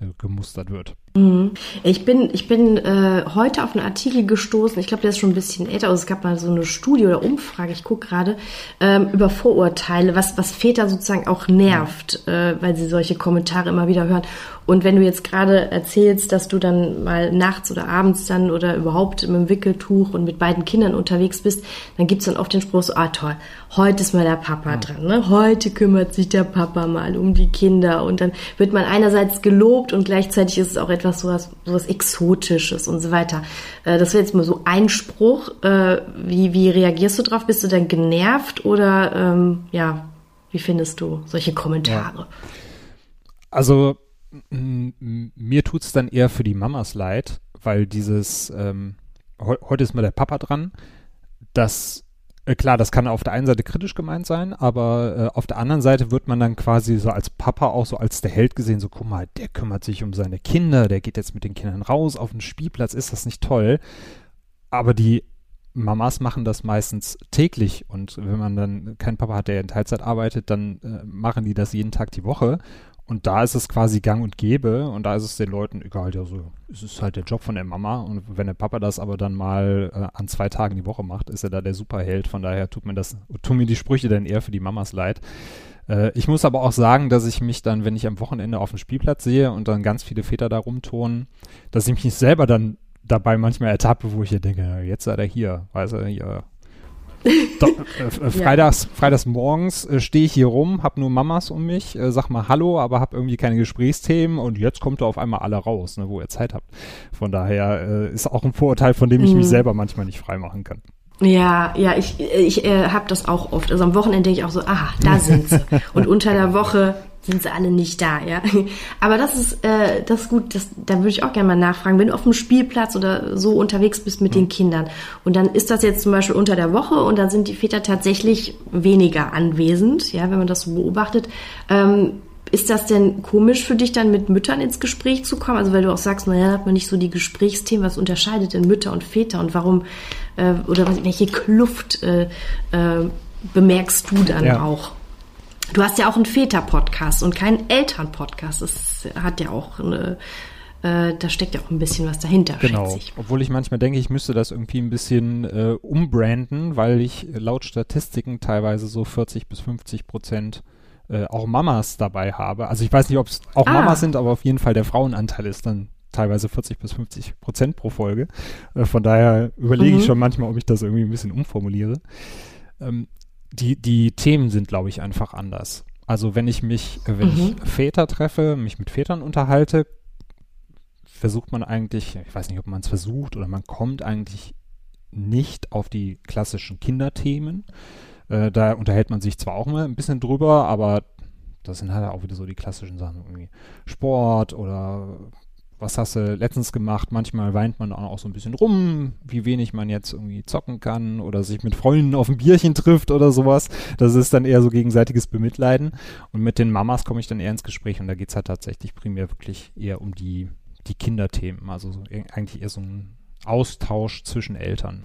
äh, gemustert wird. Mhm. Ich bin, ich bin äh, heute auf einen Artikel gestoßen, ich glaube, der ist schon ein bisschen älter, also es gab mal so eine Studie oder Umfrage, ich gucke gerade, ähm, über Vorurteile, was, was Väter sozusagen auch nervt, äh, weil sie solche Kommentare immer wieder hören. Und wenn du jetzt gerade erzählst, dass du dann mal nachts oder abends dann oder überhaupt mit dem Wickeltuch und mit beiden Kindern unterwegs bist, dann gibt's dann oft den Spruch so, ah toll, heute ist mal der Papa dran, ne? heute kümmert sich der Papa mal um die Kinder. Und dann wird man einerseits gelobt und gleichzeitig ist es auch etwas sowas, sowas Exotisches und so weiter. Äh, das wäre jetzt mal so ein Spruch. Äh, wie, wie reagierst du drauf? Bist du dann genervt oder ähm, ja, wie findest du solche Kommentare? Also mir tut es dann eher für die Mamas leid, weil dieses, ähm, he heute ist mal der Papa dran, das klar, das kann auf der einen Seite kritisch gemeint sein, aber äh, auf der anderen Seite wird man dann quasi so als Papa auch so als der Held gesehen, so guck mal, der kümmert sich um seine Kinder, der geht jetzt mit den Kindern raus auf den Spielplatz, ist das nicht toll? Aber die Mamas machen das meistens täglich und wenn man dann keinen Papa hat, der in Teilzeit arbeitet, dann äh, machen die das jeden Tag die Woche und da ist es quasi gang und gäbe und da ist es den Leuten egal, ja so, es ist halt der Job von der Mama und wenn der Papa das aber dann mal äh, an zwei Tagen die Woche macht, ist er da der Superheld, von daher tut mir das, tun mir die Sprüche dann eher für die Mamas leid. Äh, ich muss aber auch sagen, dass ich mich dann, wenn ich am Wochenende auf dem Spielplatz sehe und dann ganz viele Väter da rumturnen, dass ich mich selber dann dabei manchmal ertappe, wo ich hier denke, jetzt sei er hier, weiß er, hier, Doch, äh, äh, freitags, freitags morgens äh, stehe ich hier rum, hab nur Mamas um mich, äh, sag mal Hallo, aber hab irgendwie keine Gesprächsthemen und jetzt kommt da auf einmal alle raus, ne, wo ihr Zeit habt. Von daher äh, ist auch ein Vorurteil, von dem ich mich Mhm. selber manchmal nicht freimachen kann. Ja, ja, ich, ich äh, habe das auch oft. Also am Wochenende denke ich auch so, aha, da sind sie. Und unter der Woche sind sie alle nicht da, ja. Aber das ist, äh, das ist gut, das, da würde ich auch gerne mal nachfragen, wenn du auf dem Spielplatz oder so unterwegs bist mit den Kindern und dann ist das jetzt zum Beispiel unter der Woche und dann sind die Väter tatsächlich weniger anwesend, ja, wenn man das so beobachtet. Ähm, ist das denn komisch für dich, dann mit Müttern ins Gespräch zu kommen? Also weil du auch sagst, naja, da hat man nicht so die Gesprächsthemen, was unterscheidet denn Mütter und Väter und warum äh, oder was, welche Kluft äh, äh, bemerkst du dann Ja. auch? Du hast ja auch einen Väter-Podcast und keinen Eltern-Podcast. Das hat ja auch eine, äh, da steckt ja auch ein bisschen was dahinter, Genau. schätze ich. Obwohl ich manchmal denke, ich müsste das irgendwie ein bisschen äh, umbranden, weil ich laut Statistiken teilweise so 40 bis 50 Prozent äh, auch Mamas dabei habe. Also ich weiß nicht, ob es auch Ah. Mamas sind, aber auf jeden Fall der Frauenanteil ist dann teilweise 40 bis 50 Prozent pro Folge. Äh, von daher überlege ich Mhm. schon manchmal, ob ich das irgendwie ein bisschen umformuliere. Ähm, die, die Themen sind, glaube ich, einfach anders. Also wenn ich mich, äh, wenn Mhm. ich Väter treffe, mich mit Vätern unterhalte, versucht man eigentlich, ich weiß nicht, ob man es versucht oder man kommt eigentlich nicht auf die klassischen Kinderthemen. Äh, da unterhält man sich zwar auch mal ein bisschen drüber, aber das sind halt auch wieder so die klassischen Sachen, irgendwie Sport oder was hast du letztens gemacht? Manchmal weint man auch so ein bisschen rum, wie wenig man jetzt irgendwie zocken kann oder sich mit Freunden auf ein Bierchen trifft oder sowas. Das ist dann eher so gegenseitiges Bemitleiden. Und mit den Mamas komme ich dann eher ins Gespräch und da geht es halt tatsächlich primär wirklich eher um die, die Kinderthemen. Also so, eigentlich eher so ein Austausch zwischen Eltern.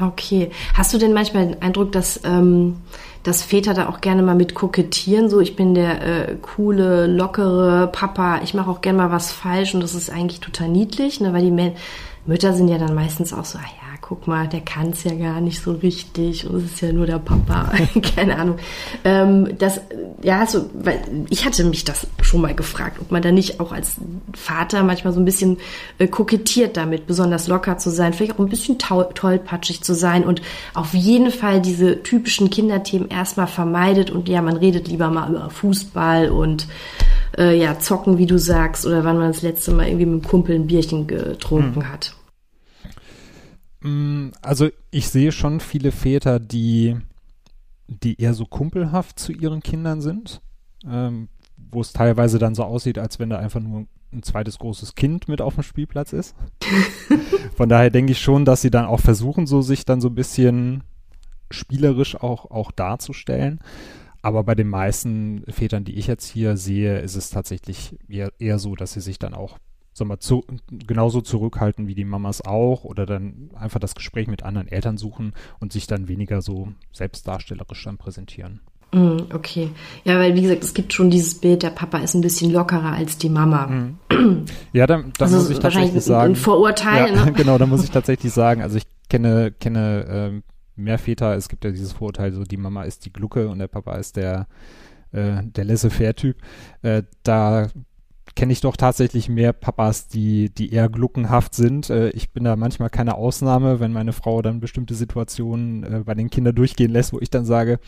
Okay. Hast du denn manchmal den Eindruck, dass, ähm, dass Väter da auch gerne mal mit kokettieren? So, ich bin der äh, coole, lockere Papa, ich mache auch gerne mal was falsch und das ist eigentlich total niedlich, ne? weil die Mä- Mütter sind ja dann meistens auch so, ah ja, guck mal, der kann es ja gar nicht so richtig und es ist ja nur der Papa, keine Ahnung. Ähm, das, ja, so, weil ich hatte mich das schon mal gefragt, ob man da nicht auch als Vater manchmal so ein bisschen äh, kokettiert damit, besonders locker zu sein, vielleicht auch ein bisschen tollpatschig zu sein und auf jeden Fall diese typischen Kinderthemen erstmal vermeidet und ja, man redet lieber mal über Fußball und äh, ja, zocken, wie du sagst, oder wann man das letzte Mal irgendwie mit dem Kumpel ein Bierchen getrunken hat. Mm, Also ich sehe schon viele Väter, die, die eher so kumpelhaft zu ihren Kindern sind, ähm, wo es teilweise dann so aussieht, als wenn da einfach nur ein zweites großes Kind mit auf dem Spielplatz ist. Von daher denke ich schon, dass sie dann auch versuchen, so sich dann so ein bisschen spielerisch auch, auch darzustellen. Aber bei den meisten Vätern, die ich jetzt hier sehe, ist es tatsächlich eher, eher so, dass sie sich dann auch sag mal, zu, genauso zurückhalten wie die Mamas auch oder dann einfach das Gespräch mit anderen Eltern suchen und sich dann weniger so selbstdarstellerisch dann präsentieren. Mm, okay. Ja, weil wie gesagt, es gibt schon dieses Bild, der Papa ist ein bisschen lockerer als die Mama. Ja, dann, dann Also muss ich tatsächlich ein- ein sagen. Vorurteil, ja, ne? Genau, da muss ich tatsächlich sagen, also ich kenne, kenne ähm, mehr Väter, es gibt ja dieses Vorurteil, so die Mama ist die Glucke und der Papa ist der, äh, der laissez-faire-Typ. Äh, da kenne ich doch tatsächlich mehr Papas, die, die eher gluckenhaft sind. Äh, ich bin da manchmal keine Ausnahme, wenn meine Frau dann bestimmte Situationen äh, bei den Kindern durchgehen lässt, wo ich dann sage,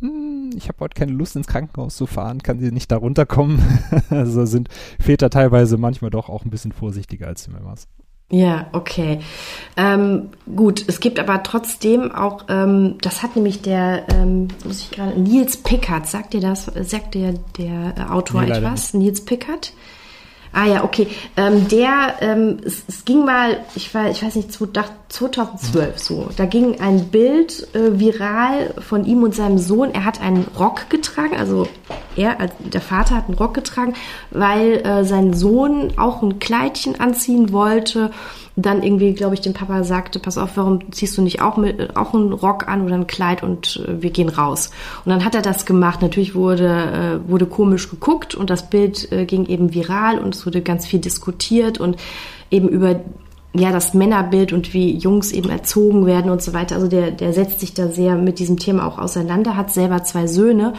"Hm, ich habe heute keine Lust ins Krankenhaus zu fahren, kann sie nicht da runterkommen. also sind Väter teilweise manchmal doch auch ein bisschen vorsichtiger als die Mamas. Ja, okay. Ähm, gut, es gibt aber trotzdem auch, ähm, das hat nämlich der, ähm, muss ich gerade, Nils Pickard, sagt dir das, sagt dir der äh, Autor Nee, etwas? Nils Pickard? Ah ja, okay. Ähm, der, ähm, es, es ging mal, ich weiß, ich weiß nicht, 2012 so. Da ging ein Bild äh, viral von ihm und seinem Sohn. Er hat einen Rock getragen, also er, als der Vater hat einen Rock getragen, weil äh, sein Sohn auch ein Kleidchen anziehen wollte. Dann irgendwie, glaube ich, dem Papa sagte, pass auf, warum ziehst du nicht auch mit, auch einen Rock an oder ein Kleid und äh, wir gehen raus. Und dann hat er das gemacht. Natürlich wurde, äh, wurde komisch geguckt und das Bild äh, ging eben viral und es wurde ganz viel diskutiert und eben über ja, das Männerbild und wie Jungs eben erzogen werden und so weiter. Also der, der setzt sich da sehr mit diesem Thema auch auseinander, hat selber zwei Söhne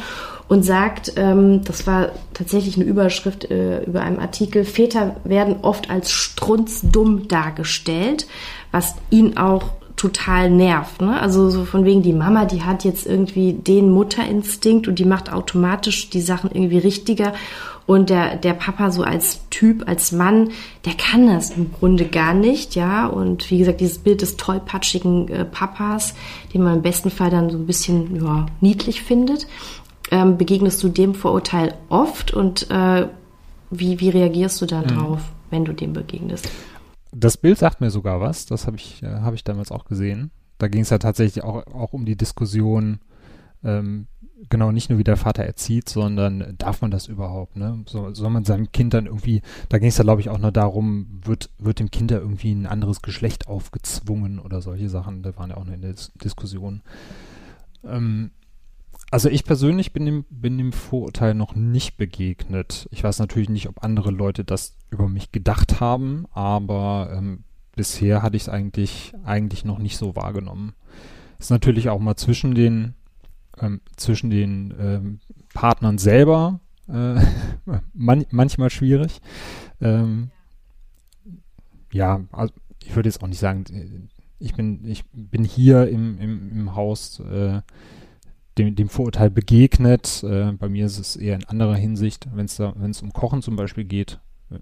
und sagt, ähm, das war tatsächlich eine Überschrift äh, über einem Artikel, Väter werden oft als strunzdumm dargestellt, was ihn auch total nervt. Ne? Also so von wegen, die Mama, die hat jetzt irgendwie den Mutterinstinkt und die macht automatisch die Sachen irgendwie richtiger. Und der, der Papa so als Typ, als Mann, der kann das im Grunde gar nicht, ja. Und wie gesagt, dieses Bild des tollpatschigen äh, Papas, den man im besten Fall dann so ein bisschen ja, niedlich findet, ähm, begegnest du dem Vorurteil oft und äh, wie, wie reagierst du da mhm. drauf, wenn du dem begegnest? Das Bild sagt mir sogar was, das habe ich, äh, hab ich damals auch gesehen. Da ging es ja tatsächlich auch, auch um die Diskussion, ähm, genau nicht nur wie der Vater erzieht, sondern darf man das überhaupt, ne? So, soll man seinem Kind dann irgendwie, da ging es ja glaube ich auch nur darum, wird, wird dem Kind da irgendwie ein anderes Geschlecht aufgezwungen oder solche Sachen, da waren ja auch in der Diskussion. Ähm, also ich persönlich bin dem, bin dem Vorurteil noch nicht begegnet. Ich weiß natürlich nicht, ob andere Leute das über mich gedacht haben, aber ähm, bisher hatte ich es eigentlich, eigentlich noch nicht so wahrgenommen. Ist natürlich auch mal zwischen den ähm, zwischen den ähm, Partnern selber äh, man, manchmal schwierig. Ähm, ja, also ich würde jetzt auch nicht sagen, äh, ich bin, ich bin hier im, im, im Haus äh, dem, dem Vorurteil begegnet. Äh, bei mir ist es eher in anderer Hinsicht, wenn es um Kochen zum Beispiel geht. Äh,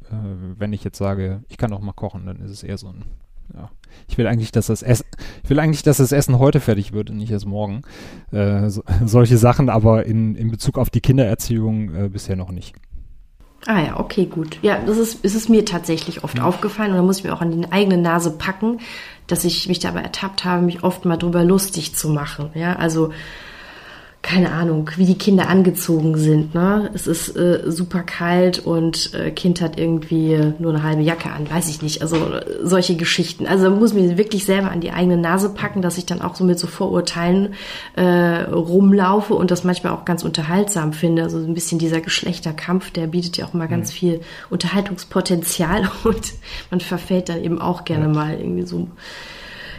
wenn ich jetzt sage, ich kann auch mal kochen, dann ist es eher so ein ja. Ich will eigentlich, dass das Essen, ich will eigentlich, dass das Essen heute fertig wird und nicht erst morgen. Äh, so, solche Sachen, aber in, in Bezug auf die Kindererziehung äh, bisher noch nicht. Ah ja, okay, gut. Ja, das ist, ist es mir tatsächlich oft ja. aufgefallen und da muss ich mir auch an die eigene Nase packen, dass ich mich dabei ertappt habe, mich oft mal drüber lustig zu machen. Ja, also keine Ahnung, wie die Kinder angezogen sind. Ne? Es ist äh, super kalt und äh, Kind hat irgendwie nur eine halbe Jacke an, weiß ich nicht. Also äh, solche Geschichten. Also man muss mir wirklich selber an die eigene Nase packen, dass ich dann auch so mit so Vorurteilen äh, rumlaufe und das manchmal auch ganz unterhaltsam finde. Also ein bisschen dieser Geschlechterkampf, der bietet ja auch mal ganz mhm. viel Unterhaltungspotenzial und man verfällt dann eben auch gerne ja. mal irgendwie so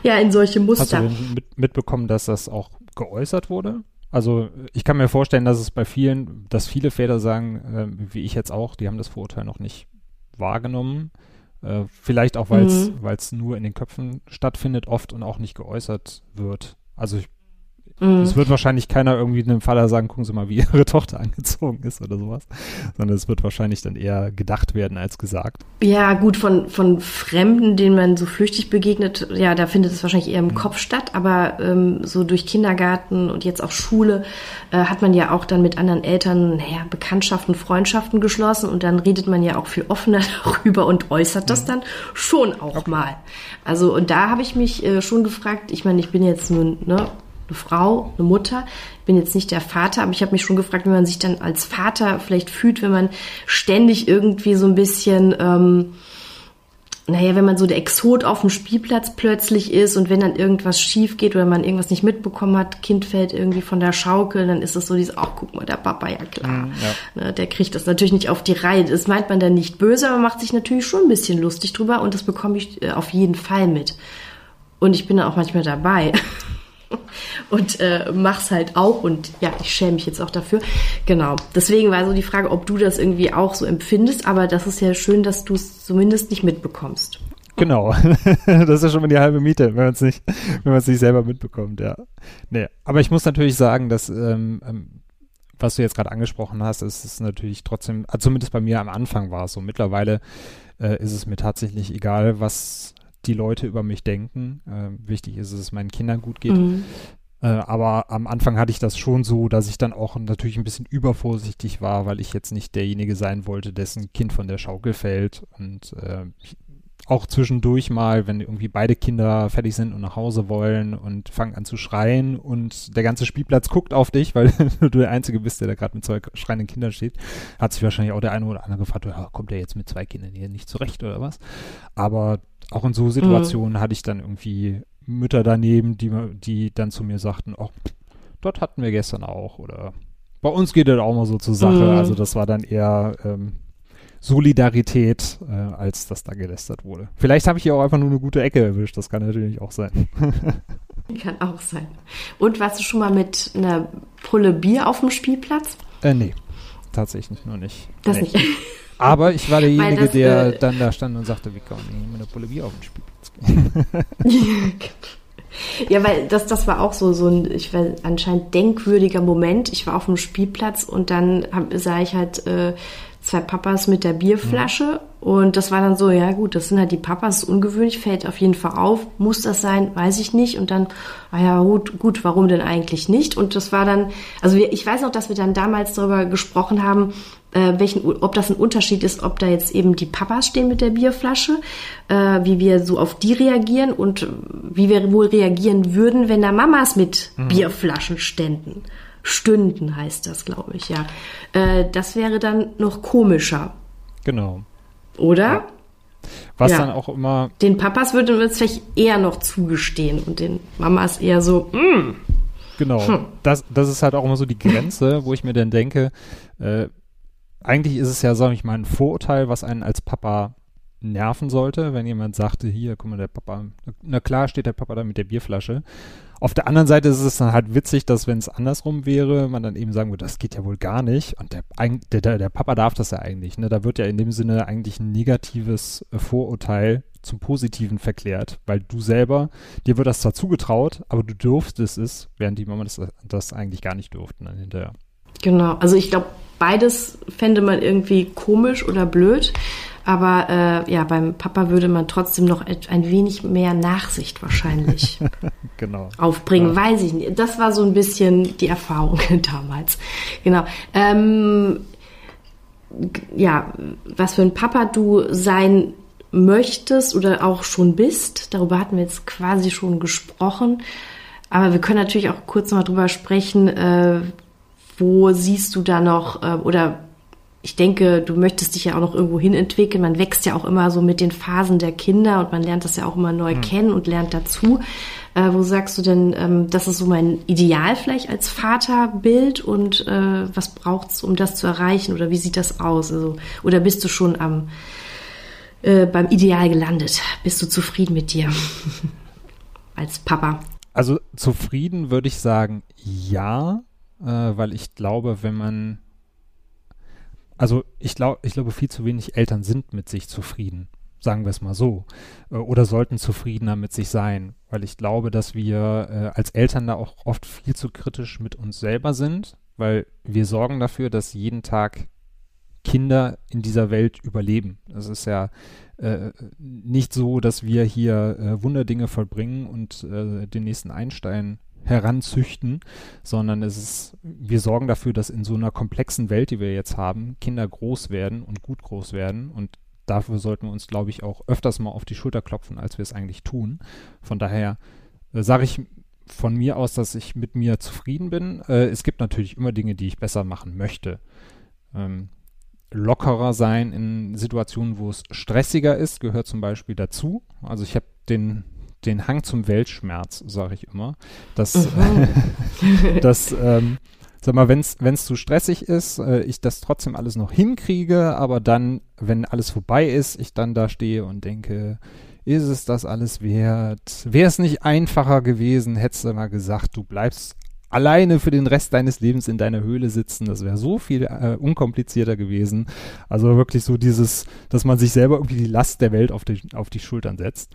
ja in solche Muster. Hast du mit, mitbekommen, dass das auch geäußert wurde? Also ich kann mir vorstellen, dass es bei vielen, dass viele Väter sagen, äh, wie ich jetzt auch, die haben das Vorurteil noch nicht wahrgenommen. Äh, vielleicht auch, weil es mhm. nur in den Köpfen stattfindet oft und auch nicht geäußert wird. Also ich Mhm. Es wird wahrscheinlich keiner irgendwie einem Vater sagen, gucken Sie mal, wie Ihre Tochter angezogen ist oder sowas, sondern es wird wahrscheinlich dann eher gedacht werden als gesagt. Ja, gut, von, von Fremden, denen man so flüchtig begegnet, ja, da findet es wahrscheinlich eher im mhm. Kopf statt, aber ähm, so durch Kindergarten und jetzt auch Schule äh, hat man ja auch dann mit anderen Eltern, naja, Bekanntschaften, Freundschaften geschlossen und dann redet man ja auch viel offener darüber und äußert das mhm. dann schon auch okay. mal. Also, und da habe ich mich äh, schon gefragt, ich meine, ich bin jetzt nun, ne, eine Frau, eine Mutter. Ich bin jetzt nicht der Vater, aber ich habe mich schon gefragt, wie man sich dann als Vater vielleicht fühlt, wenn man ständig irgendwie so ein bisschen, ähm, naja, wenn man so der Exot auf dem Spielplatz plötzlich ist und wenn dann irgendwas schief geht oder man irgendwas nicht mitbekommen hat, Kind fällt irgendwie von der Schaukel, dann ist es so dieses, ach guck mal, der Papa, ja klar, mhm, ja. Ne, der kriegt das natürlich nicht auf die Reihe. Das meint man dann nicht böse, aber macht sich natürlich schon ein bisschen lustig drüber und das bekomme ich äh, auf jeden Fall mit. Und ich bin dann auch manchmal dabei. und äh, mach's halt auch und ja, ich schäme mich jetzt auch dafür. Genau. Deswegen war so die Frage, ob du das irgendwie auch so empfindest, aber das ist ja schön, dass du es zumindest nicht mitbekommst. Genau, das ist ja schon mal die halbe Miete, wenn man es nicht, wenn man es nicht selber mitbekommt, ja. Nee, aber ich muss natürlich sagen, dass ähm, ähm was du jetzt gerade angesprochen hast, ist es natürlich trotzdem, also zumindest bei mir am Anfang war es so. Mittlerweile äh, ist es mir tatsächlich egal, was die Leute über mich denken. Äh, wichtig ist, dass es meinen Kindern gut geht. Mhm. Äh, aber am Anfang hatte ich das schon so, dass ich dann auch natürlich ein bisschen übervorsichtig war, weil ich jetzt nicht derjenige sein wollte, dessen Kind von der Schaukel fällt. Und äh, auch zwischendurch mal, wenn irgendwie beide Kinder fertig sind und nach Hause wollen und fangen an zu schreien und der ganze Spielplatz guckt auf dich, weil du der Einzige bist, der da gerade mit zwei schreienden Kindern steht, hat sich wahrscheinlich auch der eine oder andere gefragt, ja, kommt der jetzt mit zwei Kindern hier nicht zurecht oder was? Aber auch in so Situationen mhm. hatte ich dann irgendwie Mütter daneben, die, die dann zu mir sagten, ach, dort hatten wir gestern auch oder bei uns geht das auch mal so zur Sache. Mhm. Also das war dann eher ähm, Solidarität, äh, als dass da gelästert wurde. Vielleicht habe ich hier auch einfach nur eine gute Ecke erwischt. Das kann natürlich auch sein. kann auch sein. Und warst du schon mal mit einer Pulle Bier auf dem Spielplatz? Äh, nee, tatsächlich nur nicht. Das nee. nicht. Aber ich war derjenige, das, der äh, dann da stand und sagte, wie kann man mit einer Pulle Bier auf den Spielplatz gehen? Ja, weil das, das war auch so, so ein, ich weiß, anscheinend denkwürdiger Moment. Ich war auf dem Spielplatz und dann hab, sah ich halt äh, zwei Papas mit der Bierflasche mhm. und das war dann so, ja gut, das sind halt die Papas, ungewöhnlich, fällt auf jeden Fall auf. Muss das sein? Weiß ich nicht. Und dann, ah ja, gut, gut, warum denn eigentlich nicht? Und das war dann, also wir, ich weiß noch, dass wir dann damals darüber gesprochen haben, äh, welchen, ob das ein Unterschied ist, ob da jetzt eben die Papas stehen mit der Bierflasche, äh, wie wir so auf die reagieren und wie wir wohl reagieren würden, wenn da Mamas mit mhm. Bierflaschen ständen. Stünden heißt das, glaube ich, ja. Äh, das wäre dann noch komischer. Genau. Oder? Ja. Was ja. dann auch immer. Den Papas würde man es vielleicht eher noch zugestehen und den Mamas eher so, mm. Genau. Hm. Das, das ist halt auch immer so die Grenze, wo ich mir dann denke, äh, eigentlich ist es ja, sag ich mal, ein Vorurteil, was einen als Papa nerven sollte, wenn jemand sagte, hier, guck mal, der Papa, na klar steht der Papa da mit der Bierflasche. Auf der anderen Seite ist es dann halt witzig, dass wenn es andersrum wäre, man dann eben sagen würde, das geht ja wohl gar nicht. Und der, der, der Papa darf das ja eigentlich. Ne? Da wird ja in dem Sinne eigentlich ein negatives äh, Vorurteil zum Positiven verklärt, weil du selber, dir wird das zwar zugetraut, aber du durftest es, während die Mama das, das eigentlich gar nicht durften dann hinterher. Genau, also ich glaube, beides fände man irgendwie komisch oder blöd. Aber äh, ja, beim Papa würde man trotzdem noch ein wenig mehr Nachsicht wahrscheinlich genau. aufbringen. Ja. Weiß ich nicht. Das war so ein bisschen die Erfahrung damals. Genau. Ähm, ja, was für ein Papa du sein möchtest oder auch schon bist, darüber hatten wir jetzt quasi schon gesprochen. Aber wir können natürlich auch kurz noch mal drüber sprechen, äh, wo siehst du da noch äh, oder ich denke, du möchtest dich ja auch noch irgendwo hin entwickeln. Man wächst ja auch immer so mit den Phasen der Kinder und man lernt das ja auch immer neu mhm. kennen und lernt dazu. Äh, wo sagst du denn, ähm, das ist so mein Ideal vielleicht als Vaterbild und äh, was braucht's, um das zu erreichen oder wie sieht das aus? Also, oder bist du schon am äh, beim Ideal gelandet? Bist du zufrieden mit dir als Papa? Also zufrieden würde ich sagen, ja, äh, weil ich glaube, wenn man also ich glaube, ich glaube, viel zu wenig Eltern sind mit sich zufrieden, sagen wir es mal so, äh, oder sollten zufriedener mit sich sein, weil ich glaube, dass wir äh, als Eltern da auch oft viel zu kritisch mit uns selber sind, weil wir sorgen dafür, dass jeden Tag Kinder in dieser Welt überleben. Es ist ja äh, nicht so, dass wir hier äh, Wunderdinge vollbringen und äh, den nächsten Einstein heranzüchten, sondern es ist, wir sorgen dafür, dass in so einer komplexen Welt, die wir jetzt haben, Kinder groß werden und gut groß werden und dafür sollten wir uns, glaube ich, auch öfters mal auf die Schulter klopfen, als wir es eigentlich tun. Von daher äh, sage ich von mir aus, dass ich mit mir zufrieden bin. Äh, es gibt natürlich immer Dinge, die ich besser machen möchte. Ähm, lockerer sein in Situationen, wo es stressiger ist, gehört zum Beispiel dazu. Also ich habe den den Hang zum Weltschmerz, sage ich immer. Dass, dass ähm, sag mal, wenn es zu stressig ist, äh, ich das trotzdem alles noch hinkriege, aber dann, wenn alles vorbei ist, ich dann da stehe und denke, ist es das alles wert? Wäre es nicht einfacher gewesen, hättest du mal gesagt, du bleibst alleine für den Rest deines Lebens in deiner Höhle sitzen. Das wäre so viel äh, unkomplizierter gewesen. Also wirklich so dieses, dass man sich selber irgendwie die Last der Welt auf die, auf die Schultern setzt.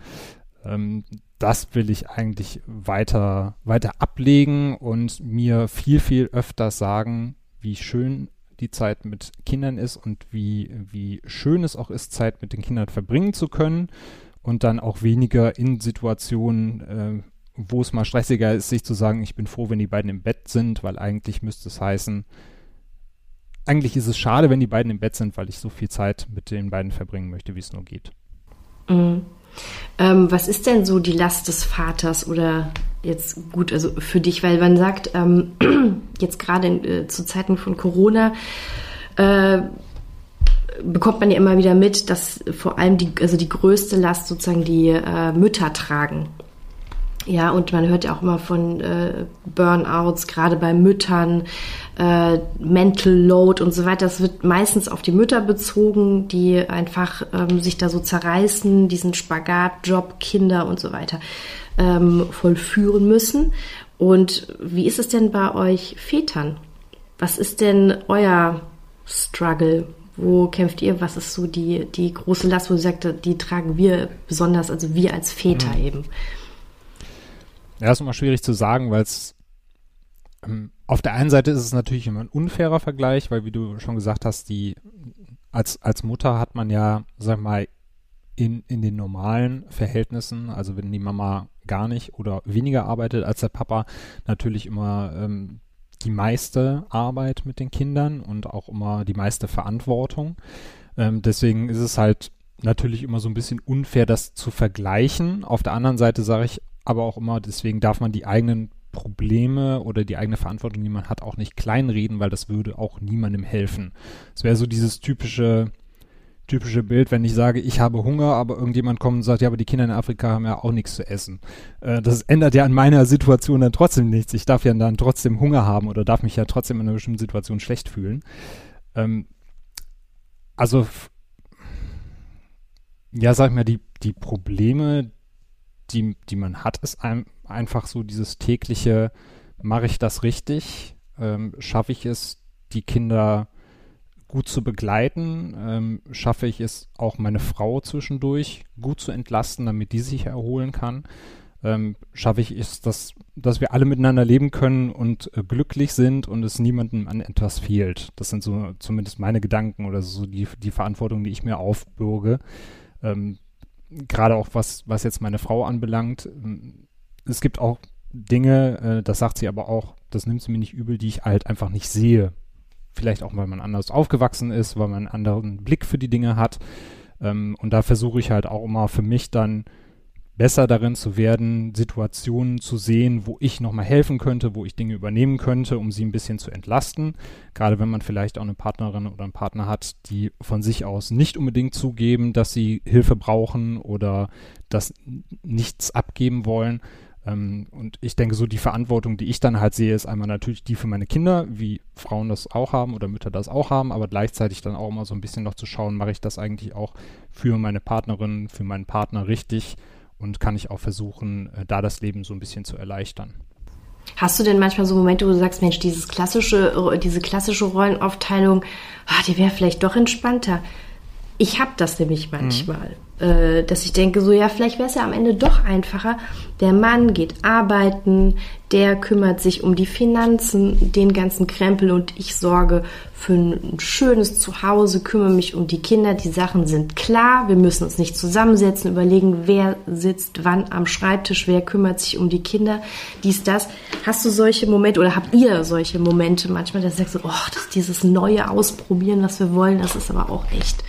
Ähm, das will ich eigentlich weiter, weiter ablegen und mir viel, viel öfter sagen, wie schön die Zeit mit Kindern ist und wie, wie schön es auch ist, Zeit mit den Kindern verbringen zu können und dann auch weniger in Situationen, äh, wo es mal stressiger ist, sich zu sagen, ich bin froh, wenn die beiden im Bett sind, weil eigentlich müsste es heißen, eigentlich ist es schade, wenn die beiden im Bett sind, weil ich so viel Zeit mit den beiden verbringen möchte, wie es nur geht. Mhm. Ähm, was ist denn so die Last des Vaters oder jetzt gut, also für dich, weil man sagt, ähm, jetzt gerade äh, zu Zeiten von Corona, äh, bekommt man ja immer wieder mit, dass vor allem die, also die größte Last sozusagen die äh, Mütter tragen. Ja, und man hört ja auch immer von äh, Burnouts, gerade bei Müttern, äh, Mental Load und so weiter. Das wird meistens auf die Mütter bezogen, die einfach ähm, sich da so zerreißen, diesen Spagat, Job, Kinder und so weiter ähm, vollführen müssen. Und wie ist es denn bei euch Vätern? Was ist denn euer Struggle? Wo kämpft ihr? Was ist so die, die große Last, wo ihr sagt, die tragen wir besonders, also wir als Väter mhm. eben? Ja, ist immer schwierig zu sagen, weil es ähm, auf der einen Seite ist es natürlich immer ein unfairer Vergleich, weil wie du schon gesagt hast, die als, als Mutter hat man ja, sag mal, in, in den normalen Verhältnissen, also wenn die Mama gar nicht oder weniger arbeitet als der Papa, natürlich immer ähm, die meiste Arbeit mit den Kindern und auch immer die meiste Verantwortung. Ähm, deswegen ist es halt natürlich immer so ein bisschen unfair, das zu vergleichen. Auf der anderen Seite sage ich aber auch immer, deswegen darf man die eigenen Probleme oder die eigene Verantwortung, die man hat, auch nicht kleinreden, weil das würde auch niemandem helfen. Es wäre so dieses typische, typische Bild, wenn ich sage, ich habe Hunger, aber irgendjemand kommt und sagt, ja, aber die Kinder in Afrika haben ja auch nichts zu essen. Äh, das ändert ja an meiner Situation dann trotzdem nichts. Ich darf ja dann trotzdem Hunger haben oder darf mich ja trotzdem in einer bestimmten Situation schlecht fühlen. Ähm, also, ja, sag ich mal, die, die Probleme, die, die man hat, ist ein, einfach so dieses tägliche, mache ich das richtig? Ähm, schaffe ich es, die Kinder gut zu begleiten? Ähm, schaffe ich es auch meine Frau zwischendurch gut zu entlasten, damit die sich erholen kann? Ähm, schaffe ich es, dass, dass wir alle miteinander leben können und äh, glücklich sind und es niemandem an etwas fehlt. Das sind so zumindest meine Gedanken oder so die, die Verantwortung, die ich mir aufbürge. Ähm, Gerade auch was, was jetzt meine Frau anbelangt. Ähm, es gibt auch Dinge, äh, das sagt sie aber auch, das nimmt sie mir nicht übel, die ich halt einfach nicht sehe. Vielleicht auch, weil man anders aufgewachsen ist, weil man einen anderen Blick für die Dinge hat. Ähm, und da versuche ich halt auch immer für mich dann besser darin zu werden, Situationen zu sehen, wo ich nochmal helfen könnte, wo ich Dinge übernehmen könnte, um sie ein bisschen zu entlasten. Gerade wenn man vielleicht auch eine Partnerin oder einen Partner hat, die von sich aus nicht unbedingt zugeben, dass sie Hilfe brauchen oder das nichts abgeben wollen. Ähm, und ich denke, so die Verantwortung, die ich dann halt sehe, ist einmal natürlich die für meine Kinder, wie Frauen das auch haben oder Mütter das auch haben, aber gleichzeitig dann auch immer so ein bisschen noch zu schauen, mache ich das eigentlich auch für meine Partnerin, für meinen Partner richtig und kann ich auch versuchen, äh, da das Leben so ein bisschen zu erleichtern. Hast du denn manchmal so Momente, wo du sagst, Mensch, dieses klassische, diese klassische Rollenaufteilung, ah, die wäre vielleicht doch entspannter? Ich habe das nämlich mhm. manchmal. Mhm äh, dass ich denke, so ja, vielleicht wäre es ja am Ende doch einfacher. Der Mann geht arbeiten, der kümmert sich um die Finanzen, den ganzen Krempel und ich sorge für ein schönes Zuhause, kümmere mich um die Kinder. Die Sachen sind klar, wir müssen uns nicht zusammensetzen, überlegen, wer sitzt wann am Schreibtisch, wer kümmert sich um die Kinder, dies, das. Hast du solche Momente oder habt ihr solche Momente manchmal, dass du sagst, oh, das dieses neue Ausprobieren, was wir wollen, das ist aber auch echt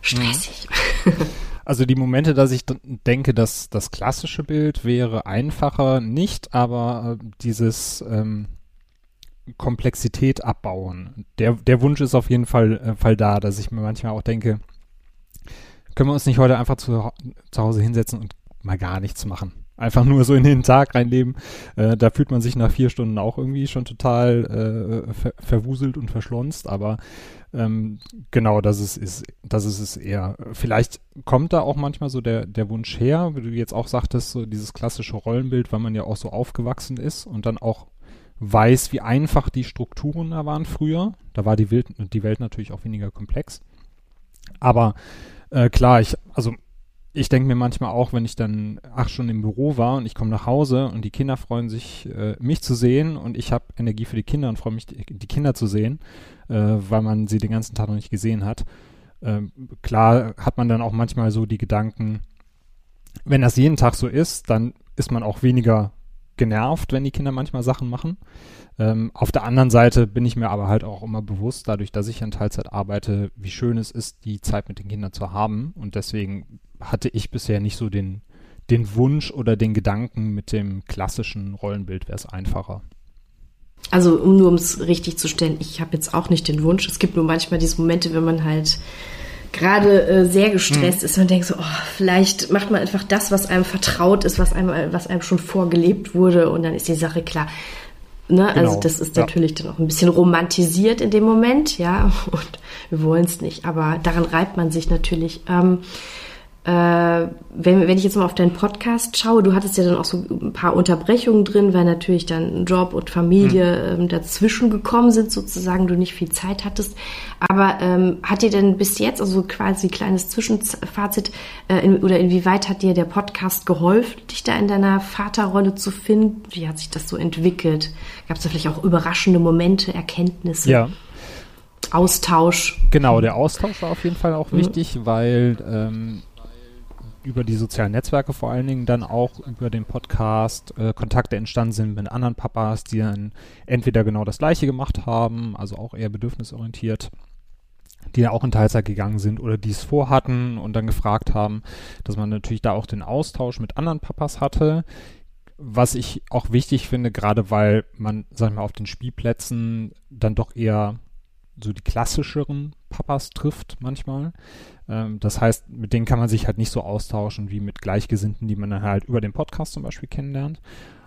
stressig. Mhm. Also die Momente, dass ich denke, dass das klassische Bild wäre einfacher, nicht, aber äh, dieses ähm, Komplexität abbauen. Der, der Wunsch ist auf jeden Fall, äh, Fall da, dass ich mir manchmal auch denke, können wir uns nicht heute einfach zu, zu Hause hinsetzen und mal gar nichts machen einfach nur so in den Tag reinleben. Äh, da fühlt man sich nach vier Stunden auch irgendwie schon total äh, ver verwuselt und verschlonzt, aber ähm, genau, das ist, ist, das ist es eher. Vielleicht kommt da auch manchmal so der, der Wunsch her, wie du jetzt auch sagtest, so dieses klassische Rollenbild, weil man ja auch so aufgewachsen ist und dann auch weiß, wie einfach die Strukturen da waren früher. Da war die Welt, die Welt natürlich auch weniger komplex. Aber äh, klar, ich, also ich denke mir manchmal auch, wenn ich dann acht Stunden im Büro war und ich komme nach Hause und die Kinder freuen sich, äh, mich zu sehen und ich habe Energie für die Kinder und freue mich, die, die, Kinder zu sehen, äh, weil man sie den ganzen Tag noch nicht gesehen hat. Äh, klar hat man dann auch manchmal so die Gedanken, wenn das jeden Tag so ist, dann ist man auch weniger genervt, wenn die Kinder manchmal Sachen machen. Ähm, auf der anderen Seite bin ich mir aber halt auch immer bewusst, dadurch, dass ich in Teilzeit arbeite, wie schön es ist, die Zeit mit den Kindern zu haben. Und deswegen hatte ich bisher nicht so den, den Wunsch oder den Gedanken, mit dem klassischen Rollenbild wäre es einfacher. Also um nur um es richtig zu stellen, ich habe jetzt auch nicht den Wunsch. Es gibt nur manchmal diese Momente, wenn man halt gerade äh, sehr gestresst hm. ist und denkt so, oh, vielleicht macht man einfach das, was einem vertraut ist, was einem, was einem schon vorgelebt wurde und dann ist die Sache klar. Ne? Also genau. Also das ist ja. natürlich dann auch ein bisschen romantisiert in dem Moment, ja, und wir wollen es nicht, aber daran reibt man sich natürlich. Ähm, äh, wenn, wenn ich jetzt mal auf deinen Podcast schaue, du hattest ja dann auch so ein paar Unterbrechungen drin, weil natürlich dann Job und Familie mhm. ähm, dazwischen gekommen sind, sozusagen, du nicht viel Zeit hattest. Aber ähm, hat dir denn bis jetzt, also quasi kleines Zwischenfazit, äh, in, oder inwieweit hat dir der Podcast geholfen, dich da in deiner Vaterrolle zu finden? Wie hat sich das so entwickelt? Gab es da vielleicht auch überraschende Momente, Erkenntnisse? Ja. Austausch. Genau, der Austausch war auf jeden Fall auch mhm. wichtig, weil ähm, über die sozialen Netzwerke vor allen Dingen dann auch über den Podcast äh, Kontakte entstanden sind mit anderen Papas, die dann entweder genau das gleiche gemacht haben, also auch eher bedürfnisorientiert, die ja auch in Teilzeit gegangen sind oder die es vorhatten und dann gefragt haben, dass man natürlich da auch den Austausch mit anderen Papas hatte. Was ich auch wichtig finde, gerade weil man, sag ich mal, auf den Spielplätzen dann doch eher so die klassischeren Papas trifft manchmal. Ähm, das heißt, mit denen kann man sich halt nicht so austauschen wie mit Gleichgesinnten, die man dann halt über den Podcast zum Beispiel kennenlernt.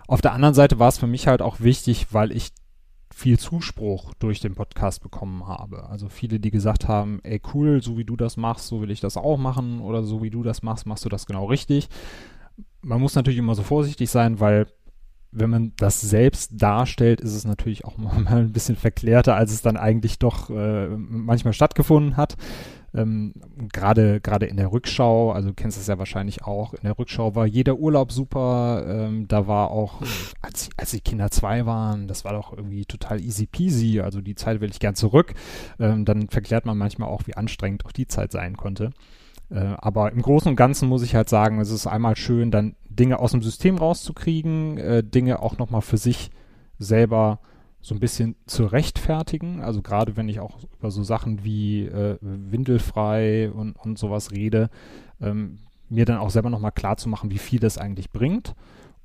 Auf der anderen Seite war es für mich halt auch wichtig, weil ich viel Zuspruch durch den Podcast bekommen habe. Also viele, die gesagt haben, ey cool, so wie du das machst, so will ich das auch machen oder so wie du das machst, machst du das genau richtig. Man muss natürlich immer so vorsichtig sein, weil wenn man das selbst darstellt, ist es natürlich auch mal ein bisschen verklärter, als es dann eigentlich doch äh, manchmal stattgefunden hat. Ähm, gerade gerade in der Rückschau, also du kennst es ja wahrscheinlich auch, in der Rückschau war jeder Urlaub super. Ähm, da war auch, als, als die Kinder zwei waren, das war doch irgendwie total easy peasy. Also die Zeit will ich gern zurück. Ähm, dann verklärt man manchmal auch, wie anstrengend auch die Zeit sein konnte. Äh, aber im Großen und Ganzen muss ich halt sagen, es ist einmal schön, dann Dinge aus dem System rauszukriegen, äh, Dinge auch nochmal für sich selber so ein bisschen zu rechtfertigen. Also gerade wenn ich auch über so Sachen wie äh, windelfrei und, und sowas rede, ähm, mir dann auch selber nochmal klar zu machen, wie viel das eigentlich bringt.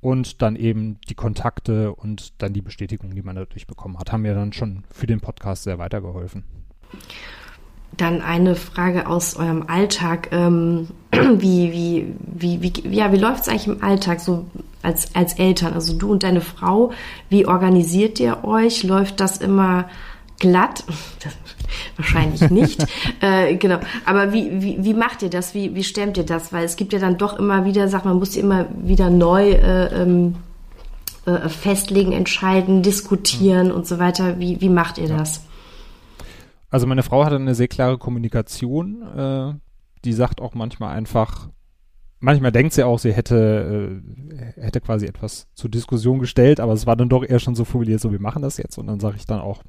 Und dann eben die Kontakte und dann die Bestätigung, die man dadurch bekommen hat, haben mir dann schon für den Podcast sehr weitergeholfen. Dann eine Frage aus eurem Alltag. Ähm, wie, wie, wie, wie, ja, wie läuft es eigentlich im Alltag so als, als Eltern? Also du und deine Frau, wie organisiert ihr euch? Läuft das immer glatt? Das, wahrscheinlich nicht. äh, genau. Aber wie, wie, wie macht ihr das? Wie, wie stemmt ihr das? Weil es gibt ja dann doch immer wieder, sagt man, muss immer wieder neu äh, ähm, äh, festlegen, entscheiden, diskutieren mhm. und so weiter. Wie, wie macht ihr das? Also meine Frau hatte eine sehr klare Kommunikation. Äh, die sagt auch manchmal einfach, manchmal denkt sie auch, sie hätte, äh, hätte quasi etwas zur Diskussion gestellt, aber es war dann doch eher schon so formuliert, so wir machen das jetzt. Und dann sage ich dann auch,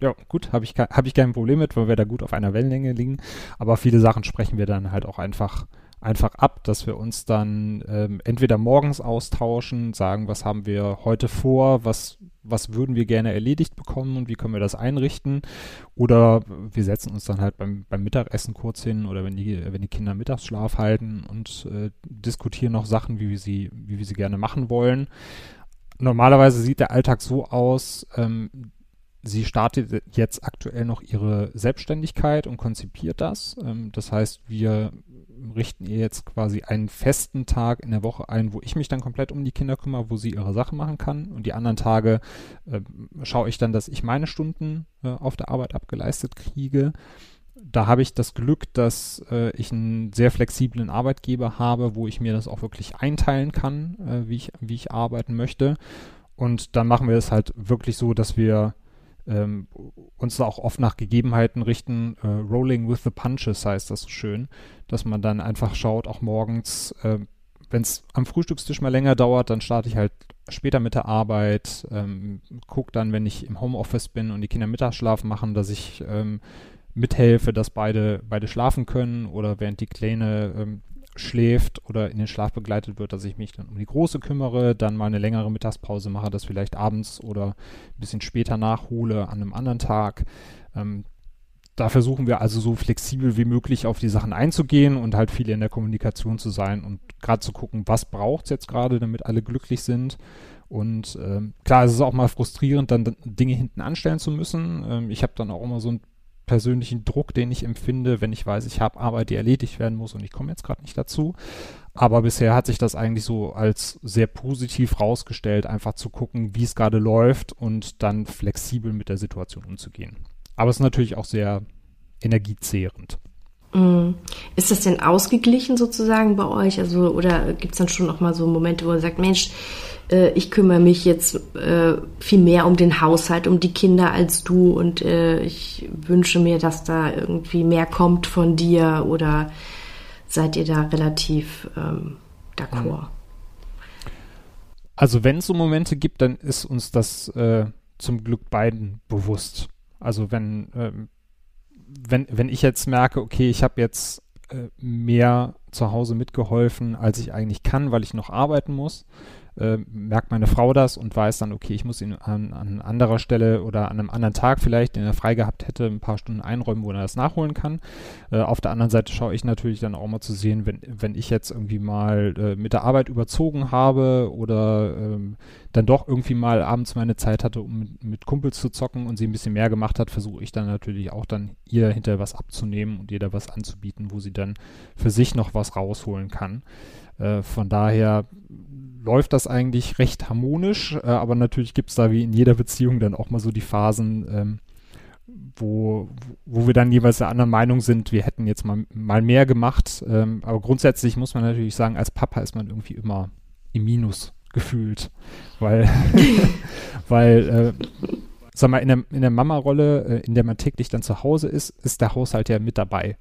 ja, gut, habe ich, hab ich kein Problem mit, weil wir da gut auf einer Wellenlänge liegen. Aber viele Sachen sprechen wir dann halt auch einfach einfach ab, dass wir uns dann ähm, entweder morgens austauschen, sagen, was haben wir heute vor, was, was würden wir gerne erledigt bekommen und wie können wir das einrichten. Oder wir setzen uns dann halt beim, beim Mittagessen kurz hin oder wenn die, wenn die Kinder Mittagsschlaf halten und äh, diskutieren noch Sachen, wie wir sie, wie wir sie gerne machen wollen. Normalerweise sieht der Alltag so aus, ähm, sie startet jetzt aktuell noch ihre Selbstständigkeit und konzipiert das. Ähm, das heißt, wir richten ihr jetzt quasi einen festen Tag in der Woche ein, wo ich mich dann komplett um die Kinder kümmere, wo sie ihre Sachen machen kann. Und die anderen Tage äh, schaue ich dann, dass ich meine Stunden äh, auf der Arbeit abgeleistet kriege. Da habe ich das Glück, dass äh, ich einen sehr flexiblen Arbeitgeber habe, wo ich mir das auch wirklich einteilen kann, äh, wie, ich, wie ich arbeiten möchte. Und dann machen wir es halt wirklich so, dass wir ähm, uns auch oft nach Gegebenheiten richten. Äh, Rolling with the Punches heißt das so schön, dass man dann einfach schaut, auch morgens, äh, wenn es am Frühstückstisch mal länger dauert, dann starte ich halt später mit der Arbeit, ähm, gucke dann, wenn ich im Homeoffice bin und die Kinder Mittagsschlaf machen, dass ich ähm, mithelfe, dass beide, beide schlafen können oder während die Kleine ähm, schläft oder in den Schlaf begleitet wird, dass ich mich dann um die Große kümmere, dann mal eine längere Mittagspause mache, das vielleicht abends oder ein bisschen später nachhole an einem anderen Tag. Ähm, da versuchen wir also so flexibel wie möglich auf die Sachen einzugehen und halt viel in der Kommunikation zu sein und gerade zu gucken, was braucht es jetzt gerade, damit alle glücklich sind. Und ähm, klar, es ist auch mal frustrierend, dann Dinge hinten anstellen zu müssen. Ähm, ich habe dann auch immer so ein persönlichen Druck, den ich empfinde, wenn ich weiß, ich habe Arbeit, die erledigt werden muss und ich komme jetzt gerade nicht dazu. Aber bisher hat sich das eigentlich so als sehr positiv rausgestellt, einfach zu gucken, wie es gerade läuft und dann flexibel mit der Situation umzugehen. Aber es ist natürlich auch sehr energiezehrend. Mhm. Ist das denn ausgeglichen sozusagen bei euch? Also, oder gibt es dann schon auch mal so Momente, wo ihr sagt, Mensch, äh, ich kümmere mich jetzt äh, viel mehr um den Haushalt, um die Kinder als du und äh, ich wünsche mir, dass da irgendwie mehr kommt von dir oder seid ihr da relativ ähm, d'accord? Also wenn es so Momente gibt, dann ist uns das äh, zum Glück beiden bewusst. Also wenn, ähm, wenn, wenn ich jetzt merke, okay, ich habe jetzt äh, mehr zu Hause mitgeholfen, als ich eigentlich kann, weil ich noch arbeiten muss, äh, merkt meine Frau das und weiß dann, okay, ich muss ihn an, an anderer Stelle oder an einem anderen Tag vielleicht, den er frei gehabt hätte, ein paar Stunden einräumen, wo er das nachholen kann. Äh, auf der anderen Seite schaue ich natürlich dann auch mal zu sehen, wenn, wenn ich jetzt irgendwie mal äh, mit der Arbeit überzogen habe oder ähm, dann doch irgendwie mal abends meine Zeit hatte, um mit, mit Kumpels zu zocken und sie ein bisschen mehr gemacht hat, versuche ich dann natürlich auch dann ihr hinterher was abzunehmen und ihr da was anzubieten, wo sie dann für sich noch was rausholen kann. Äh, von daher läuft das eigentlich recht harmonisch, äh, aber natürlich gibt es da wie in jeder Beziehung dann auch mal so die Phasen, ähm, wo, wo wir dann jeweils der anderen Meinung sind, wir hätten jetzt mal, mal mehr gemacht. Ähm, aber grundsätzlich muss man natürlich sagen, als Papa ist man irgendwie immer im Minus gefühlt, weil, weil äh, sag mal, in der, in der Mama-Rolle, äh, in der man täglich dann zu Hause ist, ist der Haushalt ja mit dabei.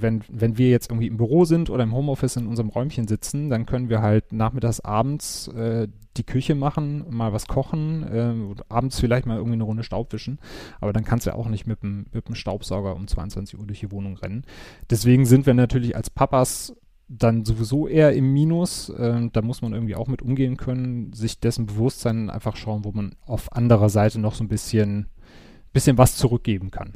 Wenn, wenn wir jetzt irgendwie im Büro sind oder im Homeoffice in unserem Räumchen sitzen, dann können wir halt nachmittags, abends äh, die Küche machen, mal was kochen, äh, abends vielleicht mal irgendwie eine Runde Staub wischen. Aber dann kannst du ja auch nicht mit dem, mit dem Staubsauger um 22 Uhr durch die Wohnung rennen. Deswegen sind wir natürlich als Papas dann sowieso eher im Minus. Äh, da muss man irgendwie auch mit umgehen können, sich dessen bewusst sein, einfach schauen, wo man auf anderer Seite noch so ein bisschen, bisschen was zurückgeben kann.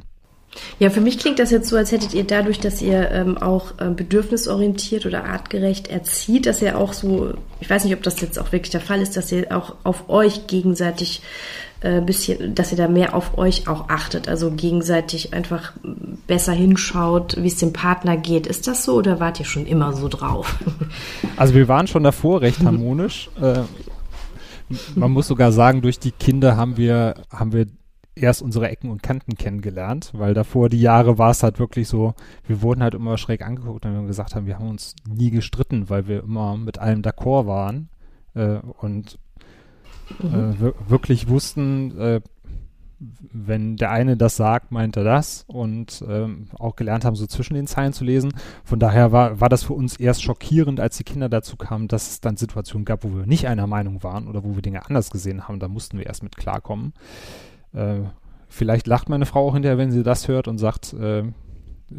Ja, für mich klingt das jetzt so, als hättet ihr dadurch, dass ihr ähm, auch ähm, bedürfnisorientiert oder artgerecht erzieht, dass ihr auch so, ich weiß nicht, ob das jetzt auch wirklich der Fall ist, dass ihr auch auf euch gegenseitig äh, bisschen, dass ihr da mehr auf euch auch achtet, also gegenseitig einfach besser hinschaut, wie es dem Partner geht. Ist das so oder wart ihr schon immer so drauf? Also wir waren schon davor recht harmonisch. äh, man muss sogar sagen, durch die Kinder haben wir, haben wir erst unsere Ecken und Kanten kennengelernt, weil davor die Jahre war es halt wirklich so, wir wurden halt immer schräg angeguckt und wir gesagt haben, wir haben uns nie gestritten, weil wir immer mit allem d'accord waren äh, und mhm. äh, wirklich wussten, äh, wenn der eine das sagt, meint er das und ähm, auch gelernt haben, so zwischen den Zeilen zu lesen. Von daher war, war das für uns erst schockierend, als die Kinder dazu kamen, dass es dann Situationen gab, wo wir nicht einer Meinung waren oder wo wir Dinge anders gesehen haben. Da mussten wir erst mit klarkommen. Äh, vielleicht lacht meine Frau auch hinterher, wenn sie das hört und sagt, äh,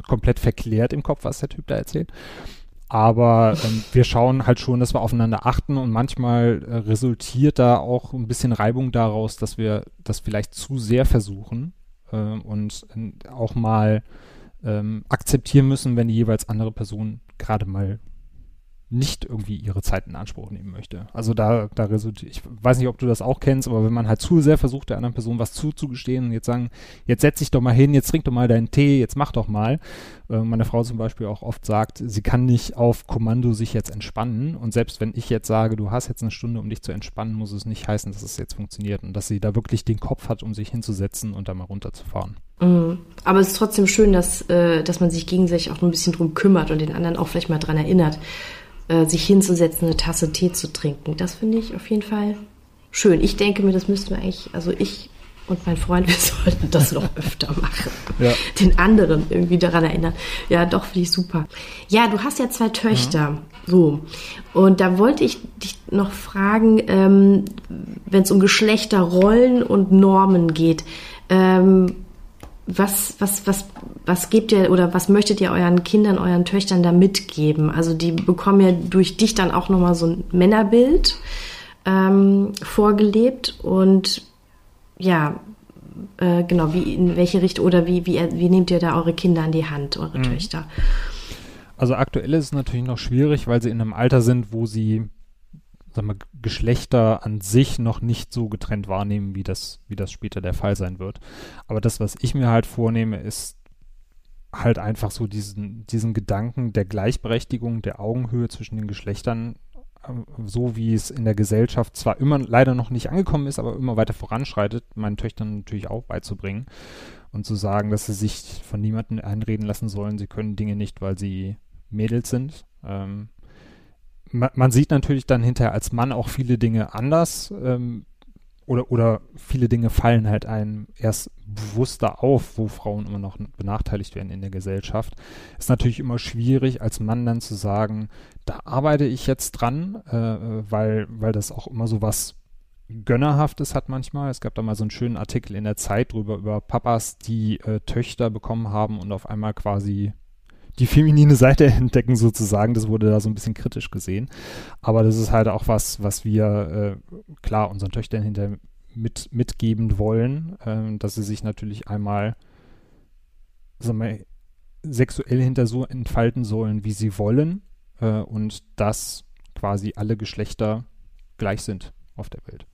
komplett verklärt im Kopf, was der Typ da erzählt. Aber ähm, wir schauen halt schon, dass wir aufeinander achten und manchmal äh, resultiert da auch ein bisschen Reibung daraus, dass wir das vielleicht zu sehr versuchen äh, und äh, auch mal ähm, akzeptieren müssen, wenn die jeweils andere Person gerade mal nicht irgendwie ihre Zeit in Anspruch nehmen möchte. Also da, da resultiert, ich weiß nicht, ob du das auch kennst, aber wenn man halt zu sehr versucht, der anderen Person was zuzugestehen und jetzt sagen, jetzt setz dich doch mal hin, jetzt trink doch mal deinen Tee, jetzt mach doch mal. Äh, meine Frau zum Beispiel auch oft sagt, sie kann nicht auf Kommando sich jetzt entspannen und selbst wenn ich jetzt sage, du hast jetzt eine Stunde, um dich zu entspannen, muss es nicht heißen, dass es jetzt funktioniert und dass sie da wirklich den Kopf hat, um sich hinzusetzen und da mal runterzufahren. Mhm. Aber es ist trotzdem schön, dass, äh, dass man sich gegenseitig auch ein bisschen drum kümmert und den anderen auch vielleicht mal dran erinnert äh, sich hinzusetzen, eine Tasse Tee zu trinken. Das finde ich auf jeden Fall schön. Ich denke mir, das müssten wir eigentlich, also ich und mein Freund, wir sollten das noch öfter machen. Ja. Den anderen irgendwie daran erinnern. Ja, doch, finde ich super. Ja, du hast ja zwei Töchter. Ja. So. Und da wollte ich dich noch fragen, ähm, wenn es um Geschlechterrollen und Normen geht. Ähm, was, was, was, was gebt ihr oder was möchtet ihr euren Kindern, euren Töchtern da mitgeben? Also die bekommen ja durch dich dann auch nochmal so ein Männerbild ähm, vorgelebt und ja, äh, genau, wie in welche Richtung oder wie, wie, wie nehmt ihr da eure Kinder an die Hand, eure mhm. Töchter? Also aktuell ist es natürlich noch schwierig, weil sie in einem Alter sind, wo sie sagen wir, Geschlechter an sich noch nicht so getrennt wahrnehmen, wie das, wie das später der Fall sein wird. Aber das, was ich mir halt vornehme, ist halt einfach so diesen, diesen Gedanken der Gleichberechtigung, der Augenhöhe zwischen den Geschlechtern so wie es in der Gesellschaft zwar immer leider noch nicht angekommen ist, aber immer weiter voranschreitet, meinen Töchtern natürlich auch beizubringen und zu sagen, dass sie sich von niemandem einreden lassen sollen, sie können Dinge nicht, weil sie Mädels sind. Ähm, man, man, sieht natürlich dann hinterher als Mann auch viele Dinge anders ähm, oder, oder viele Dinge fallen halt einem erst bewusster auf, wo Frauen immer noch benachteiligt werden in der Gesellschaft. Ist natürlich immer schwierig, als Mann dann zu sagen, da arbeite ich jetzt dran, äh, weil, weil das auch immer so was Gönnerhaftes hat manchmal. Es gab da mal so einen schönen Artikel in der Zeit drüber, über Papas, die äh, Töchter bekommen haben und auf einmal quasi die feminine Seite entdecken sozusagen. Das wurde da so ein bisschen kritisch gesehen. Aber das ist halt auch was, was wir äh, klar unseren Töchtern hinter mit, mitgeben wollen, äh, dass sie sich natürlich einmal sagen wir, sexuell hinter so entfalten sollen, wie sie wollen äh, und dass quasi alle Geschlechter gleich sind auf der Welt.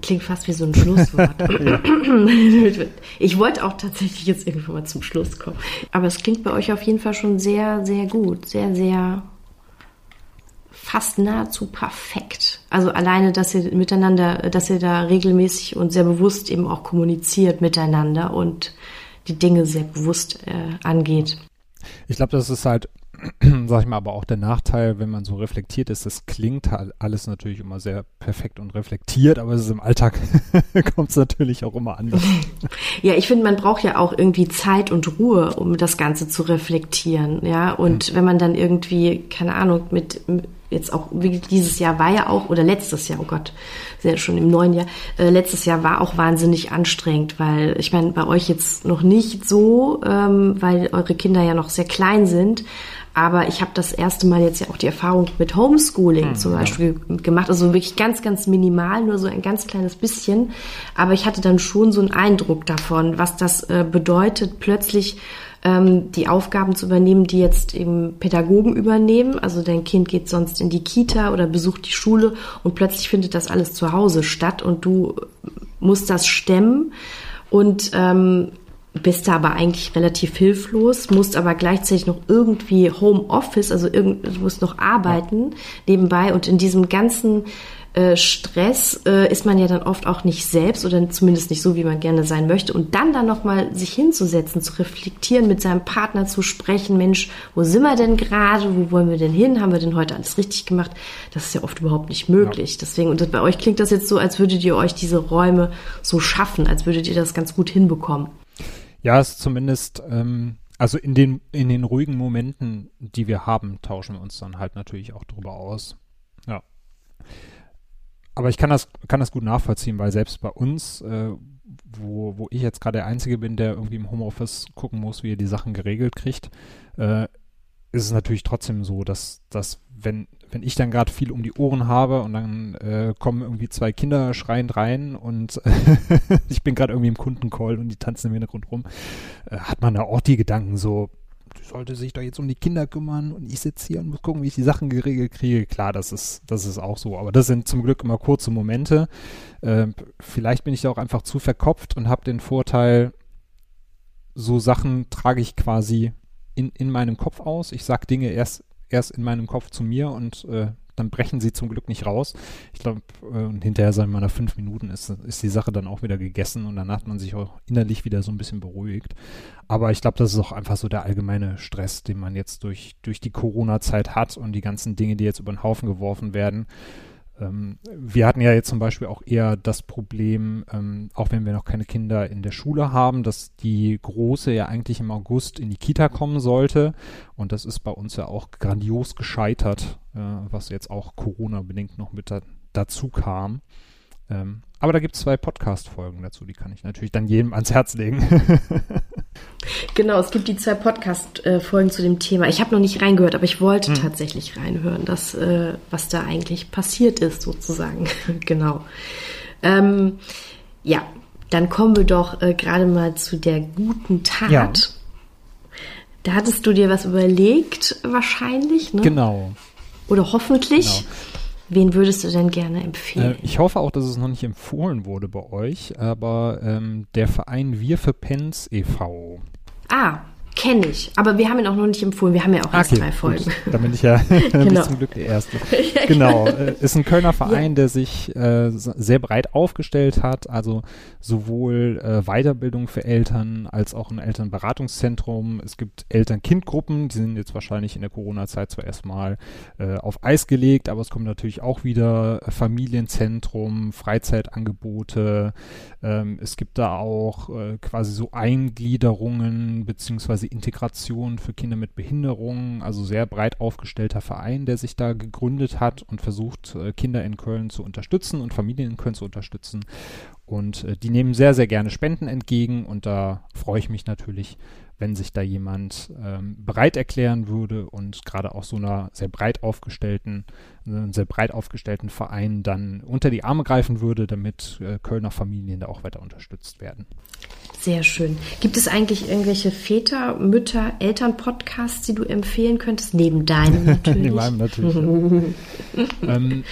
Klingt fast wie so ein Schlusswort. ich wollte auch tatsächlich jetzt irgendwann mal zum Schluss kommen. Aber es klingt bei euch auf jeden Fall schon sehr, sehr gut. Sehr, sehr fast nahezu perfekt. Also alleine, dass ihr miteinander, dass ihr da regelmäßig und sehr bewusst eben auch kommuniziert miteinander und die Dinge sehr bewusst äh, angeht. Ich glaube, das ist halt sag ich mal, aber auch der Nachteil, wenn man so reflektiert ist, das klingt halt alles natürlich immer sehr perfekt und reflektiert, aber es ist im Alltag kommt es natürlich auch immer anders. Ja, ich finde, man braucht ja auch irgendwie Zeit und Ruhe, um das Ganze zu reflektieren, ja. Und hm. wenn man dann irgendwie, keine Ahnung, mit jetzt auch, dieses Jahr war ja auch, oder letztes Jahr, oh Gott, sehr schon im neuen Jahr, äh, letztes Jahr war auch wahnsinnig anstrengend, weil ich meine, bei euch jetzt noch nicht so, ähm, weil eure Kinder ja noch sehr klein sind, aber ich habe das erste Mal jetzt ja auch die Erfahrung mit Homeschooling hm, zum Beispiel ja. gemacht. Also wirklich ganz, ganz minimal, nur so ein ganz kleines bisschen. Aber ich hatte dann schon so einen Eindruck davon, was das äh, bedeutet, plötzlich ähm, die Aufgaben zu übernehmen, die jetzt eben Pädagogen übernehmen. Also dein Kind geht sonst in die Kita oder besucht die Schule und plötzlich findet das alles zu Hause statt und du musst das stemmen. Und ähm, bist da aber eigentlich relativ hilflos, musst aber gleichzeitig noch irgendwie Homeoffice, also irgend, du musst noch arbeiten ja. nebenbei und in diesem ganzen äh, Stress äh, ist man ja dann oft auch nicht selbst oder zumindest nicht so, wie man gerne sein möchte und dann dann nochmal sich hinzusetzen, zu reflektieren, mit seinem Partner zu sprechen, Mensch, wo sind wir denn gerade, wo wollen wir denn hin, haben wir denn heute alles richtig gemacht, das ist ja oft überhaupt nicht möglich. Ja. Deswegen, und bei euch klingt das jetzt so, als würdet ihr euch diese Räume so schaffen, als würdet ihr das ganz gut hinbekommen. Ja, es ist zumindest, ähm, also in den, in den ruhigen Momenten, die wir haben, tauschen wir uns dann halt natürlich auch drüber aus. Ja. Aber ich kann das, kann das gut nachvollziehen, weil selbst bei uns, äh, wo, wo ich jetzt gerade der Einzige bin, der irgendwie im Homeoffice gucken muss, wie er die Sachen geregelt kriegt, äh, ist es natürlich trotzdem so, dass, dass wenn, wenn ich dann gerade viel um die Ohren habe und dann äh, kommen irgendwie zwei Kinder schreiend rein und ich bin gerade irgendwie im Kundencall und die tanzen im Hintergrund rum, äh, hat man da auch die Gedanken so, die sollte sich doch jetzt um die Kinder kümmern und ich sitze hier und muss gucken, wie ich die Sachen geregelt kriege. Klar, das ist, das ist auch so. Aber das sind zum Glück immer kurze Momente. Äh, vielleicht bin ich da auch einfach zu verkopft und habe den Vorteil, so Sachen trage ich quasi in, in meinem Kopf aus. Ich sage Dinge erst erst in meinem Kopf zu mir und äh, dann brechen sie zum Glück nicht raus. Ich glaube, äh, und hinterher, sagen wir nach fünf Minuten ist, ist die Sache dann auch wieder gegessen und dann hat man sich auch innerlich wieder so ein bisschen beruhigt. Aber ich glaube, das ist auch einfach so der allgemeine Stress, den man jetzt durch, durch die Corona-Zeit hat und die ganzen Dinge, die jetzt über den Haufen geworfen werden. Ähm, wir hatten ja jetzt zum Beispiel auch eher das Problem, ähm, auch wenn wir noch keine Kinder in der Schule haben, dass die Große ja eigentlich im August in die Kita kommen sollte. Und das ist bei uns ja auch grandios gescheitert, äh, was jetzt auch Corona-bedingt noch mit da, dazu kam. Ähm, aber da gibt es zwei Podcast-Folgen dazu, die kann ich natürlich dann jedem ans Herz legen. genau, es gibt die zwei Podcast-Folgen zu dem Thema. Ich habe noch nicht reingehört, aber ich wollte hm. tatsächlich reinhören, dass, äh, was da eigentlich passiert ist, sozusagen. genau. Ähm, ja, dann kommen wir doch äh, gerade mal zu der guten Tat. Ja. Da hattest du dir was überlegt, wahrscheinlich, ne? Genau. Oder hoffentlich. Genau. Wen würdest du denn gerne empfehlen? Äh, ich hoffe auch, dass es noch nicht empfohlen wurde bei euch, aber ähm, der Verein Wir für Pens e.V. Ah, Kenne ich, aber wir haben ihn auch noch nicht empfohlen. Wir haben ja auch erst Okay, drei gut. Folgen. Da bin ich ja Genau. zum Glück der Erste. genau, äh, ist ein Kölner Verein, der sich äh, sehr breit aufgestellt hat, also sowohl äh, Weiterbildung für Eltern als auch ein Elternberatungszentrum. Es gibt Eltern-Kind-Gruppen, die sind jetzt wahrscheinlich in der Corona-Zeit zwar erstmal äh, auf Eis gelegt, aber es kommt natürlich auch wieder Familienzentrum, Freizeitangebote. Ähm, es gibt da auch äh, quasi so Eingliederungen beziehungsweise Integration für Kinder mit Behinderungen, also sehr breit aufgestellter Verein, der sich da gegründet hat und versucht, äh, Kinder in Köln zu unterstützen und Familien in Köln zu unterstützen. Und äh, die nehmen sehr, sehr gerne Spenden entgegen und da freue ich mich natürlich, wenn sich da jemand ähm, bereit erklären würde und gerade auch so einer sehr breit aufgestellten, einen sehr breit aufgestellten Verein dann unter die Arme greifen würde, damit äh, Kölner Familien da auch weiter unterstützt werden. Sehr schön. Gibt es eigentlich irgendwelche Väter, Mütter, Eltern-Podcasts, die du empfehlen könntest? Neben deinem natürlich. Neben meinem natürlich. ähm,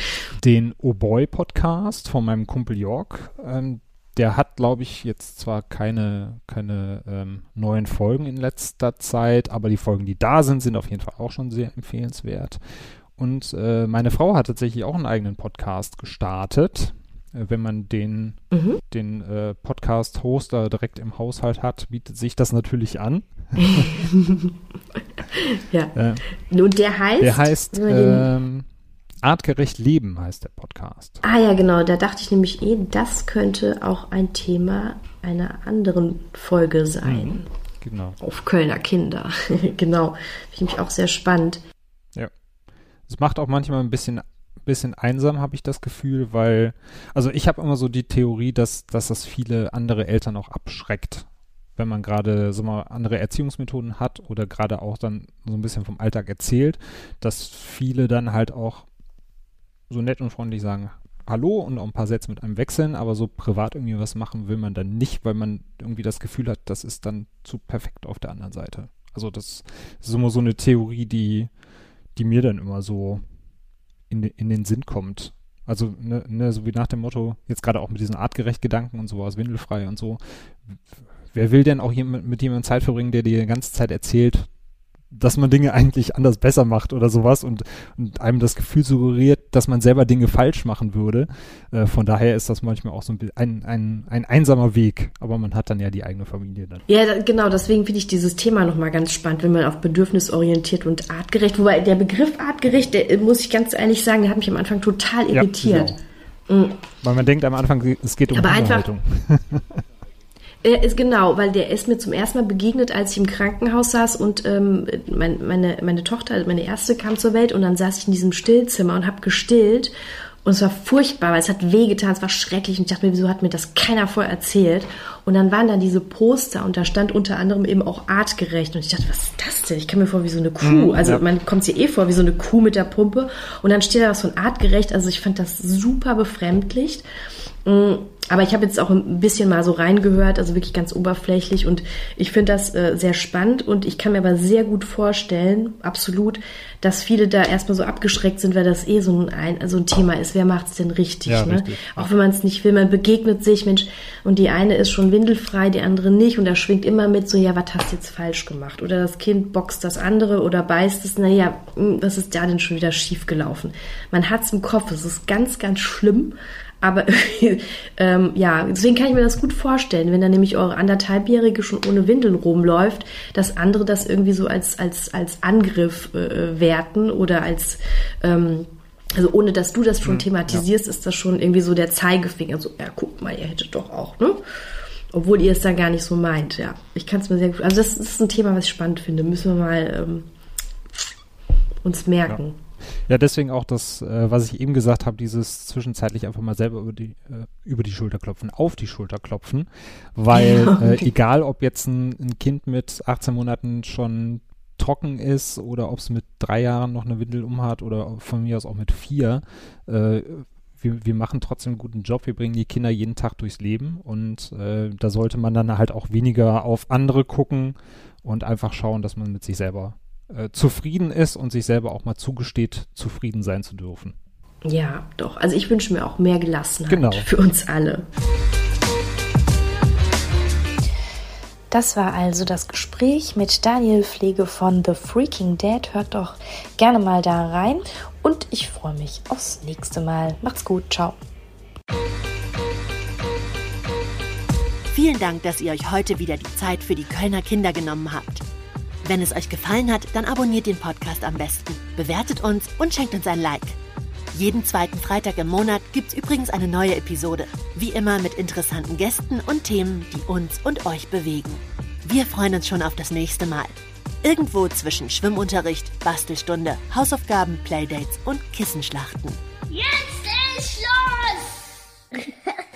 den Oh Boy Podcast von meinem Kumpel York. Ähm, der hat, glaube ich, jetzt zwar keine, keine ähm, neuen Folgen in letzter Zeit, aber die Folgen, die da sind, sind auf jeden Fall auch schon sehr empfehlenswert. Und äh, meine Frau hat tatsächlich auch einen eigenen Podcast gestartet. Äh, wenn man den, Mhm. den äh, Podcast-Hoster direkt im Haushalt hat, bietet sich das natürlich an. Ja. Äh, Und der heißt? Der heißt ähm, Artgerecht Leben heißt der Podcast. Ah ja, genau. Da dachte ich nämlich eh, das könnte auch ein Thema einer anderen Folge sein. Genau. Auf Kölner Kinder. genau. Finde ich auch sehr spannend. Es macht auch manchmal ein bisschen, bisschen einsam, habe ich das Gefühl, weil, also ich habe immer so die Theorie, dass, dass das viele andere Eltern auch abschreckt, wenn man gerade so mal andere Erziehungsmethoden hat oder gerade auch dann so ein bisschen vom Alltag erzählt, dass viele dann halt auch so nett und freundlich sagen, Hallo und auch ein paar Sätze mit einem wechseln, aber so privat irgendwie was machen will man dann nicht, weil man irgendwie das Gefühl hat, das ist dann zu perfekt auf der anderen Seite. Also das ist immer so eine Theorie, die, die mir dann immer so in, in den Sinn kommt. Also, ne, ne, so wie nach dem Motto, jetzt gerade auch mit diesen artgerecht Gedanken und sowas, windelfrei und so. Wer will denn auch jemand, mit jemandem Zeit verbringen, der dir die ganze Zeit erzählt, dass man Dinge eigentlich anders besser macht oder sowas und, und einem das Gefühl suggeriert, dass man selber Dinge falsch machen würde. Äh, von daher ist das manchmal auch so ein, ein, ein, ein einsamer Weg, aber man hat dann ja die eigene Familie dann. Ja, da, genau, deswegen finde ich dieses Thema nochmal ganz spannend, wenn man auf bedürfnisorientiert und artgerecht, wobei der Begriff artgerecht, der muss ich ganz ehrlich sagen, der hat mich am Anfang total Ja, irritiert. genau. Weil man denkt am Anfang, es geht um Aber einfach- Hundehaltung. Er ist genau, weil der ist mir zum ersten Mal begegnet, als ich im Krankenhaus saß und ähm, mein, meine, meine Tochter, also meine erste, kam zur Welt und dann saß ich in diesem Stillzimmer und habe gestillt und es war furchtbar, weil es hat wehgetan, es war schrecklich und ich dachte mir, wieso hat mir das keiner vorher erzählt? Und dann waren da diese Poster und da stand unter anderem eben auch artgerecht und ich dachte, was ist das denn? Ich kam mir vor wie so eine Kuh, also ja. man kommt sich eh vor wie so eine Kuh mit der Pumpe und dann steht da was von artgerecht, also ich fand das super befremdlicht. Aber ich habe jetzt auch ein bisschen mal so reingehört, also wirklich ganz oberflächlich und ich finde das äh, sehr spannend und ich kann mir aber sehr gut vorstellen, absolut, dass viele da erstmal so abgeschreckt sind, weil das eh so ein, so ein Thema ist. Wer macht's denn richtig? Ja, ne? richtig. Auch wenn man es nicht will, man begegnet sich, Mensch, und die eine ist schon windelfrei, die andere nicht und da schwingt immer mit so, ja, was hast du jetzt falsch gemacht? Oder das Kind boxt das andere oder beißt es, naja, was ist da denn schon wieder schief gelaufen? Man hat's im Kopf, es ist ganz, ganz schlimm. Aber ähm, ja, deswegen kann ich mir das gut vorstellen, wenn da nämlich eure anderthalbjährige schon ohne Windeln rumläuft, dass andere das irgendwie so als als als Angriff äh, werten oder als ähm, also ohne dass du das schon thematisierst, ist das schon irgendwie so der Zeigefinger. So, ja, guck mal, ihr hättet doch auch, ne? Obwohl ihr es dann gar nicht so meint, ja. Ich kann es mir sehr gut. Also das ist ein Thema, was ich spannend finde. Müssen wir mal ähm, uns merken. Ja, deswegen auch das, äh, was ich eben gesagt habe, dieses zwischenzeitlich einfach mal selber über die, äh, über die Schulter klopfen, auf die Schulter klopfen, weil Ja, äh, okay. egal, ob jetzt ein, ein Kind mit 18 Monaten schon trocken ist oder ob es mit drei Jahren noch eine Windel umhat oder von mir aus auch mit vier, äh, wir, wir machen trotzdem einen guten Job, wir bringen die Kinder jeden Tag durchs Leben und äh, da sollte man dann halt auch weniger auf andere gucken und einfach schauen, dass man mit sich selber äh, zufrieden ist und sich selber auch mal zugesteht, zufrieden sein zu dürfen. Ja, doch. Also ich wünsche mir auch mehr Gelassenheit Genau. für uns alle. Das war also das Gespräch mit Daniel Pflege von The Freaking Dad. Hört doch gerne mal da rein und ich freue mich aufs nächste Mal. Macht's gut, ciao. Vielen Dank, dass ihr euch heute wieder die Zeit für die Kölner Kinder genommen habt. Wenn es euch gefallen hat, dann abonniert den Podcast am besten, bewertet uns und schenkt uns ein Like. Jeden zweiten Freitag im Monat gibt's übrigens eine neue Episode. Wie immer mit interessanten Gästen und Themen, die uns und euch bewegen. Wir freuen uns schon auf das nächste Mal. Irgendwo zwischen Schwimmunterricht, Bastelstunde, Hausaufgaben, Playdates und Kissenschlachten. Jetzt ist Schluss!